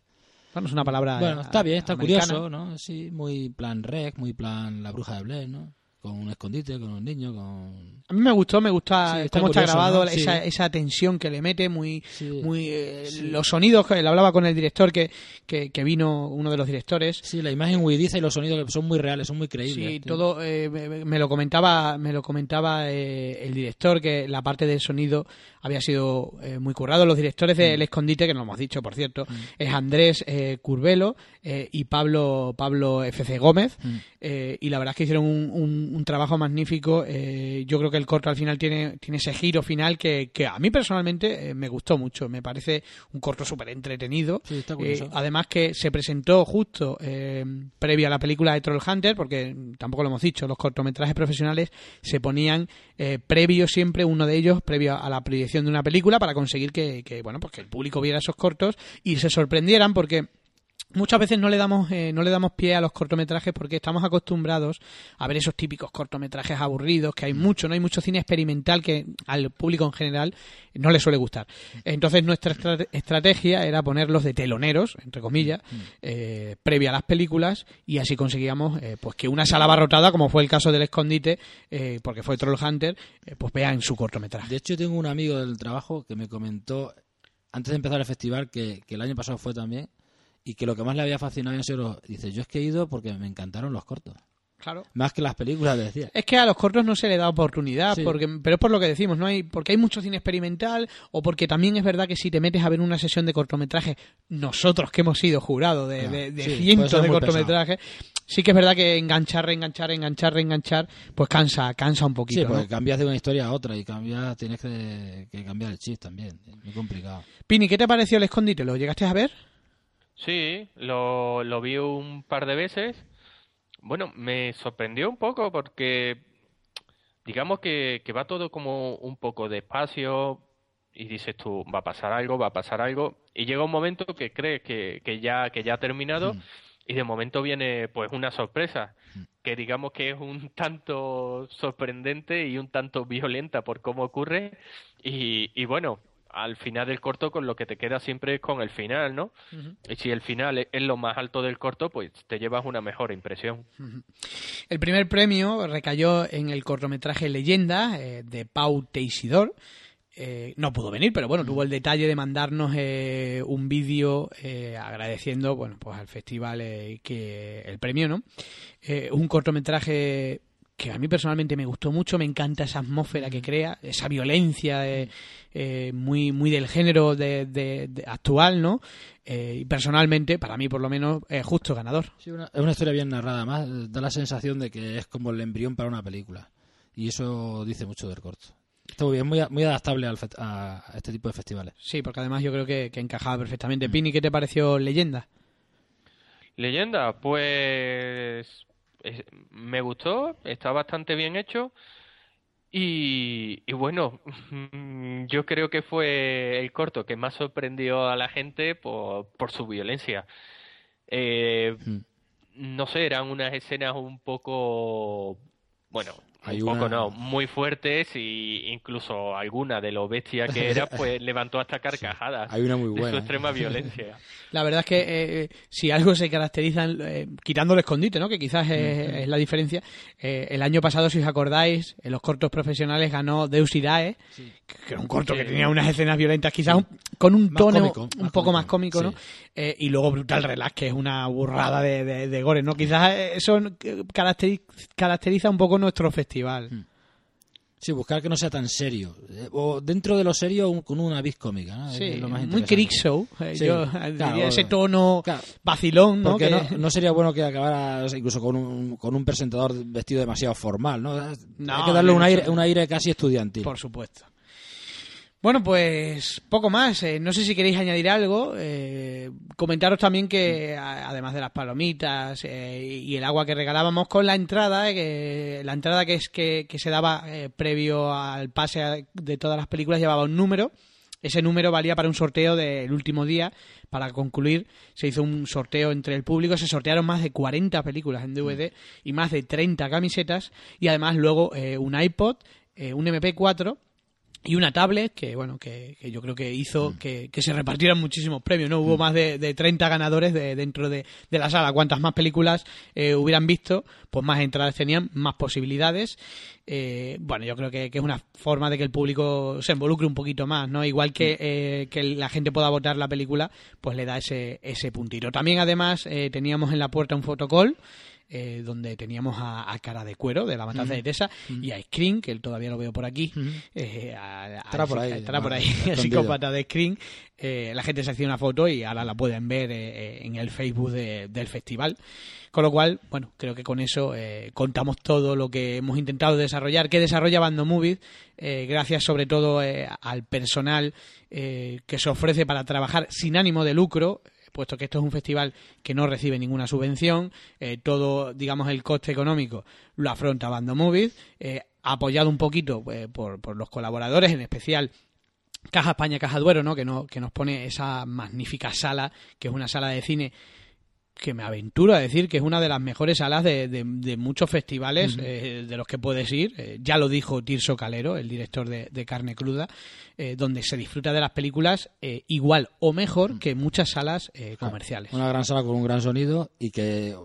[SPEAKER 2] Bueno, es una palabra.
[SPEAKER 3] Bueno, está bien, está
[SPEAKER 2] americana.
[SPEAKER 3] curioso, ¿no? Sí, muy plan rec, muy plan La Bruja de Blair, ¿no? Con un escondite, con un niño, con...
[SPEAKER 2] A mí me gustó, me gusta
[SPEAKER 3] Sí, está
[SPEAKER 2] cómo está
[SPEAKER 3] curioso,
[SPEAKER 2] grabado,
[SPEAKER 3] ¿no? Sí.
[SPEAKER 2] esa, esa tensión que le mete, muy,
[SPEAKER 3] Sí.
[SPEAKER 2] muy eh, los sonidos, que le hablaba con el director que, que, que vino, uno de los directores.
[SPEAKER 3] Sí, la imagen huidiza y los sonidos que son muy reales, son muy creíbles.
[SPEAKER 2] Sí, todo eh, me me lo comentaba, me lo comentaba eh, el director que la parte del sonido había sido eh, muy currado. Los directores
[SPEAKER 3] Mm.
[SPEAKER 2] del Escondite, que no lo hemos dicho, por cierto, es Andrés eh, Curvelo eh, y Pablo Pablo FC Gómez.
[SPEAKER 3] Mm.
[SPEAKER 2] y la verdad es que hicieron un, un- un trabajo magnífico. eh, yo creo que el corto al final tiene, tiene ese giro final que, que a mí personalmente eh, me gustó mucho. Me parece un corto súper entretenido.
[SPEAKER 3] Sí,
[SPEAKER 2] Eh, además que se presentó justo eh, previo a la película de Troll Hunter, porque tampoco lo hemos dicho, los cortometrajes profesionales se ponían eh, previo siempre, uno de ellos, previo a la proyección de una película, para conseguir que, que, bueno, pues que el público viera esos cortos y se sorprendieran, porque muchas veces no le damos eh, no le damos pie a los cortometrajes porque estamos acostumbrados a ver esos típicos cortometrajes aburridos que hay mucho no hay mucho cine experimental que al público en general no le suele gustar. Entonces nuestra estra- estrategia era ponerlos de teloneros entre comillas eh, previa a las películas y así conseguíamos eh, pues que una sala abarrotada como fue el caso del escondite eh, porque fue Troll Hunter eh, pues vea en su cortometraje.
[SPEAKER 3] De hecho, tengo un amigo del trabajo que me comentó, antes de empezar el festival, que, que el año pasado fue también, y que lo que más le había fascinado habían sido los... Dice, yo es que he ido porque me encantaron los cortos.
[SPEAKER 2] claro
[SPEAKER 3] Más que las películas, decía.
[SPEAKER 2] Es que a los cortos no se le da oportunidad,
[SPEAKER 3] Sí.
[SPEAKER 2] porque, pero es por lo que decimos, no hay, porque hay mucho cine experimental, o porque también es verdad que si te metes a ver una sesión de cortometraje, nosotros que hemos sido jurados de,
[SPEAKER 3] Claro.
[SPEAKER 2] de- de
[SPEAKER 3] Sí, puede
[SPEAKER 2] cientos de cortometrajes, sí que es verdad que enganchar, reenganchar, enganchar, reenganchar, pues cansa, cansa un poquito.
[SPEAKER 3] Sí,
[SPEAKER 2] ¿no?
[SPEAKER 3] porque cambias de una historia a otra y cambias, tienes que, que cambiar el chip también. Es muy complicado.
[SPEAKER 2] Pini, ¿qué te pareció el escondite? ¿Lo llegaste a ver?
[SPEAKER 4] Sí, lo, lo vi un par de veces. Bueno, me sorprendió un poco porque digamos que, que va todo como un poco despacio y dices tú, va a pasar algo, va a pasar algo. Y llega un momento que crees que, que ya, que ya ha terminado
[SPEAKER 3] Mm.
[SPEAKER 4] y de momento viene pues una sorpresa
[SPEAKER 3] Mm.
[SPEAKER 4] que digamos que es un tanto sorprendente y un tanto violenta por cómo ocurre y, y bueno al final del corto con lo que te queda siempre es con el final no y si el final es, es lo más alto del corto pues te llevas una mejor impresión
[SPEAKER 2] El primer premio recayó en el cortometraje Leyenda eh, de Pau Teisidor. Eh, no pudo venir, pero bueno, tuvo el detalle de mandarnos eh, un vídeo eh, agradeciendo, bueno, pues al festival que el premio, ¿no? Un cortometraje que a mí personalmente me gustó mucho, me encanta esa atmósfera que crea, esa violencia eh, eh, muy muy del género de, de- de actual, ¿no? Eh, y personalmente, para mí por lo menos, es justo ganador.
[SPEAKER 3] Sí, una- es una historia bien narrada, más da la sensación de que es como el embrión para una película. Y eso dice mucho del corto. Está muy bien, muy, a- muy adaptable al a, a este tipo de festivales.
[SPEAKER 2] Sí, porque además yo creo que, que encajaba perfectamente. Pini, ¿qué te pareció Leyenda?
[SPEAKER 4] Leyenda, pues es- me gustó, está bastante bien hecho y, y bueno, yo creo que fue el corto que más sorprendió a la gente por, por su violencia. Eh,
[SPEAKER 3] Mm.
[SPEAKER 4] no sé, eran unas escenas un poco, bueno,
[SPEAKER 3] Hay
[SPEAKER 4] un poco
[SPEAKER 3] una-
[SPEAKER 4] no, muy fuertes y incluso alguna de lo bestia que era, pues levantó hasta carcajadas
[SPEAKER 3] Hay una muy
[SPEAKER 4] de su
[SPEAKER 3] buena. ¿eh?
[SPEAKER 4] extrema violencia.
[SPEAKER 2] La verdad es que eh, si algo se caracteriza, eh, quitando el escondite, ¿no? que quizás es, es la diferencia, eh, el año pasado, si os acordáis, en los cortos profesionales ganó Deus Irae, que era un corto
[SPEAKER 4] Sí.
[SPEAKER 2] que tenía unas escenas violentas, quizás un- con un
[SPEAKER 3] Más
[SPEAKER 2] tono
[SPEAKER 3] cómico,
[SPEAKER 2] un poco más
[SPEAKER 3] cómico,
[SPEAKER 2] cómico, ¿no?
[SPEAKER 3] sí.
[SPEAKER 2] Eh, y luego Brutal Relax, que es una burrada de, de, de gore, ¿no? Quizás eso caracteri- caracteriza un poco nuestro festival.
[SPEAKER 3] Sí, buscar que no sea tan serio. Eh, O dentro de lo serio, un- con una vis cómica. ¿no?
[SPEAKER 2] Sí,
[SPEAKER 3] lo más
[SPEAKER 2] muy. Crick Show. eh,
[SPEAKER 3] Sí,
[SPEAKER 2] yo
[SPEAKER 3] claro,
[SPEAKER 2] diría ese tono
[SPEAKER 3] Claro.
[SPEAKER 2] vacilón, ¿no?
[SPEAKER 3] Porque
[SPEAKER 2] Que-
[SPEAKER 3] no, no sería bueno que acabara incluso con un, con un presentador vestido demasiado formal, ¿no? Hay que darle un aire, un aire casi estudiantil.
[SPEAKER 2] Por supuesto. Bueno, pues poco más. Eh, no sé si queréis añadir algo. Eh, comentaros también que, además de las palomitas eh, y el agua que regalábamos con la entrada, eh, la entrada que es que, que se daba eh, previo al pase de todas las películas llevaba un número. Ese número valía para un sorteo del último día. Para concluir, se hizo un sorteo entre el público. Se sortearon más de 40 películas en DVD y más de 30 camisetas. Y además luego eh, un iPod, un MP4 y una tablet que bueno que, que yo creo que hizo que, que se repartieran muchísimos premios no hubo más de, de 30 ganadores de, dentro de, de la sala. Cuantas más películas eh, hubieran visto pues más entradas tenían más posibilidades. Eh, bueno yo creo que, que es una forma de que el público se involucre un poquito más no igual que, eh, que la gente pueda votar la película pues le da ese ese puntito. También además eh, teníamos en la puerta un fotocall eh, donde teníamos a, a Cara de Cuero de la matanza de Tessa y a Screen, que él todavía lo veo por aquí, eh, a- a-
[SPEAKER 3] Estará por ahí,
[SPEAKER 2] estará por ahí, el psicópata de Screen. Eh, la gente se hacía una foto y ahora la pueden ver eh, eh, en el Facebook de- del festival. Con lo cual, bueno, creo que con eso eh, contamos todo lo que hemos intentado desarrollar, que desarrolla Bando Movies, eh, gracias sobre todo eh, al personal eh, que se ofrece para trabajar sin ánimo de lucro, puesto que esto es un festival que no recibe ninguna subvención, eh, todo, digamos, el coste económico lo afronta Bando Movies, eh, apoyado un poquito pues, por, por los colaboradores, en especial Caja España, Caja Duero, ¿no? Que, no, que nos pone esa magnífica sala, que es una sala de cine que me aventuro a decir que es una de las mejores salas de, de- de muchos festivales eh, de los que puedes ir. Eh, ya lo dijo Tirso Calero, el director de, de Carne Cruda, eh, donde se disfruta de las películas igual o mejor que muchas salas comerciales.
[SPEAKER 3] Una gran sala con un gran sonido y que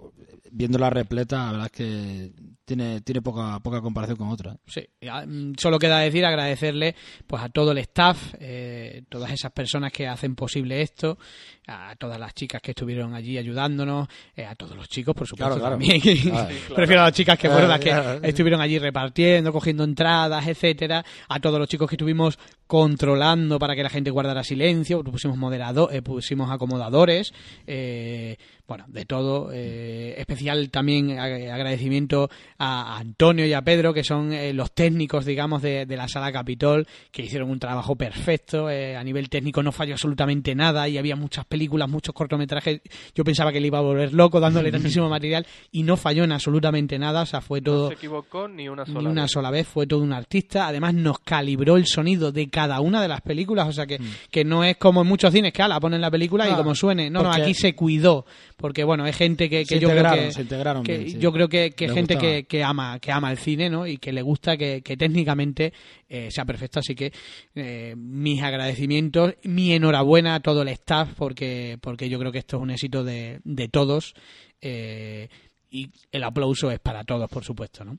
[SPEAKER 3] viéndola repleta, la verdad es que tiene, tiene poca, poca comparación con otras.
[SPEAKER 2] Sí, ya, mm, solo queda decir agradecerle pues a todo el staff, eh, todas esas personas que hacen posible esto, a todas las chicas que estuvieron allí ayudándonos, eh, a todos los chicos, por supuesto,
[SPEAKER 3] Claro, claro.
[SPEAKER 2] también.
[SPEAKER 3] Claro.
[SPEAKER 2] Prefiero a las chicas que fueron las que
[SPEAKER 3] Claro.
[SPEAKER 2] estuvieron allí repartiendo, cogiendo entradas, etcétera, a todos los chicos que estuvimos controlando para que la gente guardara silencio, pusimos moderado, eh, pusimos acomodadores, eh, bueno, de todo. eh, especial también ag- agradecimiento a Antonio y a Pedro, que son los técnicos, digamos, de, de la sala Capitol, que hicieron un trabajo perfecto. a nivel técnico no falló absolutamente nada y había muchas películas muchos cortometrajes. Yo pensaba que le iba a volver loco dándole tantísimo material y no falló en absolutamente nada. O sea, fue
[SPEAKER 4] No
[SPEAKER 2] todo
[SPEAKER 4] se equivocó ni una
[SPEAKER 2] ni
[SPEAKER 4] sola
[SPEAKER 2] una
[SPEAKER 4] vez.
[SPEAKER 2] sola vez, fue todo un artista. Además, nos calibró el sonido de cada una de las películas. O sea, que, que no es como en muchos cines que ala, ponen la película y
[SPEAKER 3] Ah,
[SPEAKER 2] como suene. No, no, aquí se cuidó. Porque, bueno, hay gente que, yo creo que.
[SPEAKER 3] se integraron
[SPEAKER 2] que
[SPEAKER 3] bien, sí.
[SPEAKER 2] Yo creo que, que gente que, que ama que ama el cine, ¿no? Y que le gusta que, que técnicamente eh, sea perfecto. Así que eh, mis agradecimientos, mi enhorabuena a todo el staff, porque, porque yo creo que esto es un éxito de, de todos. eh, y el aplauso es para todos, por supuesto, ¿no?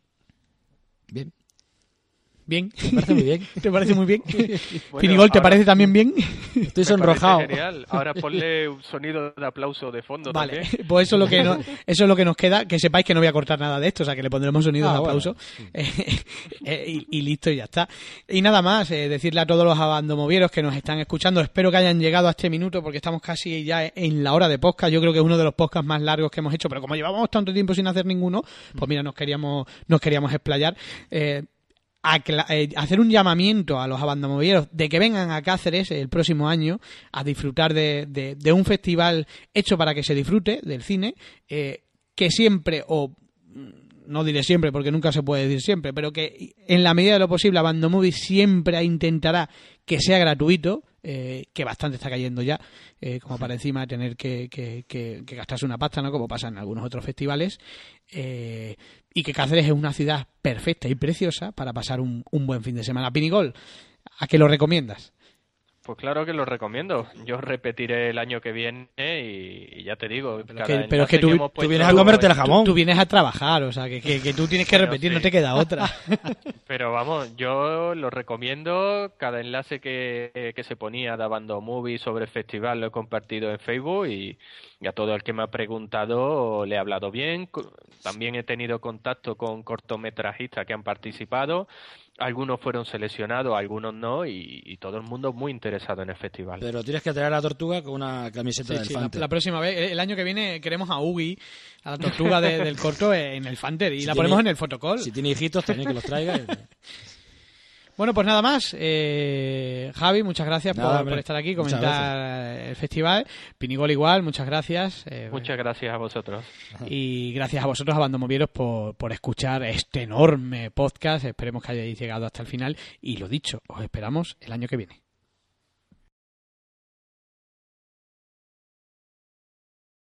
[SPEAKER 3] Bien.
[SPEAKER 2] Bien.
[SPEAKER 3] Me parece muy bien.
[SPEAKER 2] ¿Te parece muy bien?
[SPEAKER 4] Bueno,
[SPEAKER 2] Pinigol, ¿te
[SPEAKER 4] ahora-
[SPEAKER 2] parece también bien?
[SPEAKER 3] Estoy sonrojado.
[SPEAKER 4] genial. Ahora ponle un sonido de aplauso de fondo
[SPEAKER 2] Vale,
[SPEAKER 4] también.
[SPEAKER 2] pues eso es lo que no- eso es lo que nos queda. Que sepáis que no voy a cortar nada de esto, o sea que le pondremos sonidos
[SPEAKER 3] Ah,
[SPEAKER 2] de
[SPEAKER 3] bueno.
[SPEAKER 2] aplauso Eh, eh, y, y listo y ya está. Y nada más, eh, decirle a todos los abandomovieros que nos están escuchando, espero que hayan llegado a este minuto porque estamos casi ya en la hora de podcast. Yo creo que es uno de los podcasts más largos que hemos hecho, pero como llevamos tanto tiempo sin hacer ninguno, pues mira, nos queríamos nos queríamos explayar. Eh, hacer un llamamiento a los abandomovieros de que vengan a Cáceres el próximo año a disfrutar de, de- de un festival hecho para que se disfrute del cine, eh, que siempre, o mm, no diré siempre porque nunca se puede decir siempre, pero que en la medida de lo posible Abandomovie siempre intentará que sea gratuito, eh, que bastante está cayendo ya, eh, como para encima tener que, que- que- que gastarse una pasta, ¿no? como pasa en algunos otros festivales, eh, y que Cáceres es una ciudad perfecta y preciosa para pasar un, un buen fin de semana. Pinigol, ¿a qué lo recomiendas?
[SPEAKER 4] Pues claro que lo recomiendo. Yo repetiré el año que viene y, y ya te digo. cada
[SPEAKER 2] que- pero es que tú-
[SPEAKER 3] vienes a comerte el jamón.
[SPEAKER 2] Tú vienes a trabajar, o sea, que, que- que tú tienes que
[SPEAKER 4] Bueno,
[SPEAKER 2] repetir,
[SPEAKER 4] sí.
[SPEAKER 2] no te queda otra.
[SPEAKER 4] Pero vamos, yo lo recomiendo. Cada enlace que, que se ponía de Abando Movie sobre el festival lo he compartido en Facebook y, y a todo el que me ha preguntado le he hablado bien. También he tenido contacto con cortometrajistas que han participado. Algunos fueron seleccionados, algunos no, y, y todo el mundo muy interesado en el festival.
[SPEAKER 3] Pero tienes que traer a la tortuga con una camiseta
[SPEAKER 2] Sí,
[SPEAKER 3] del
[SPEAKER 2] sí, la, próxima vez, el año que viene queremos a Ugi, a la tortuga de- del corto en el Fanter y
[SPEAKER 3] Si
[SPEAKER 2] la
[SPEAKER 3] tiene-
[SPEAKER 2] ponemos en el fotocall.
[SPEAKER 3] Si tiene hijitos, también que los traiga.
[SPEAKER 2] Bueno, pues nada más. Eh, Javi, muchas gracias
[SPEAKER 3] Nada,
[SPEAKER 2] por, estar aquí, comentar el festival. Pinigol igual, muchas gracias. Eh,
[SPEAKER 4] Muchas gracias a vosotros.
[SPEAKER 2] Y gracias a vosotros, Abandomovieros, por, por escuchar este enorme podcast. Esperemos que hayáis llegado hasta el final. Y lo dicho, os esperamos el año que viene.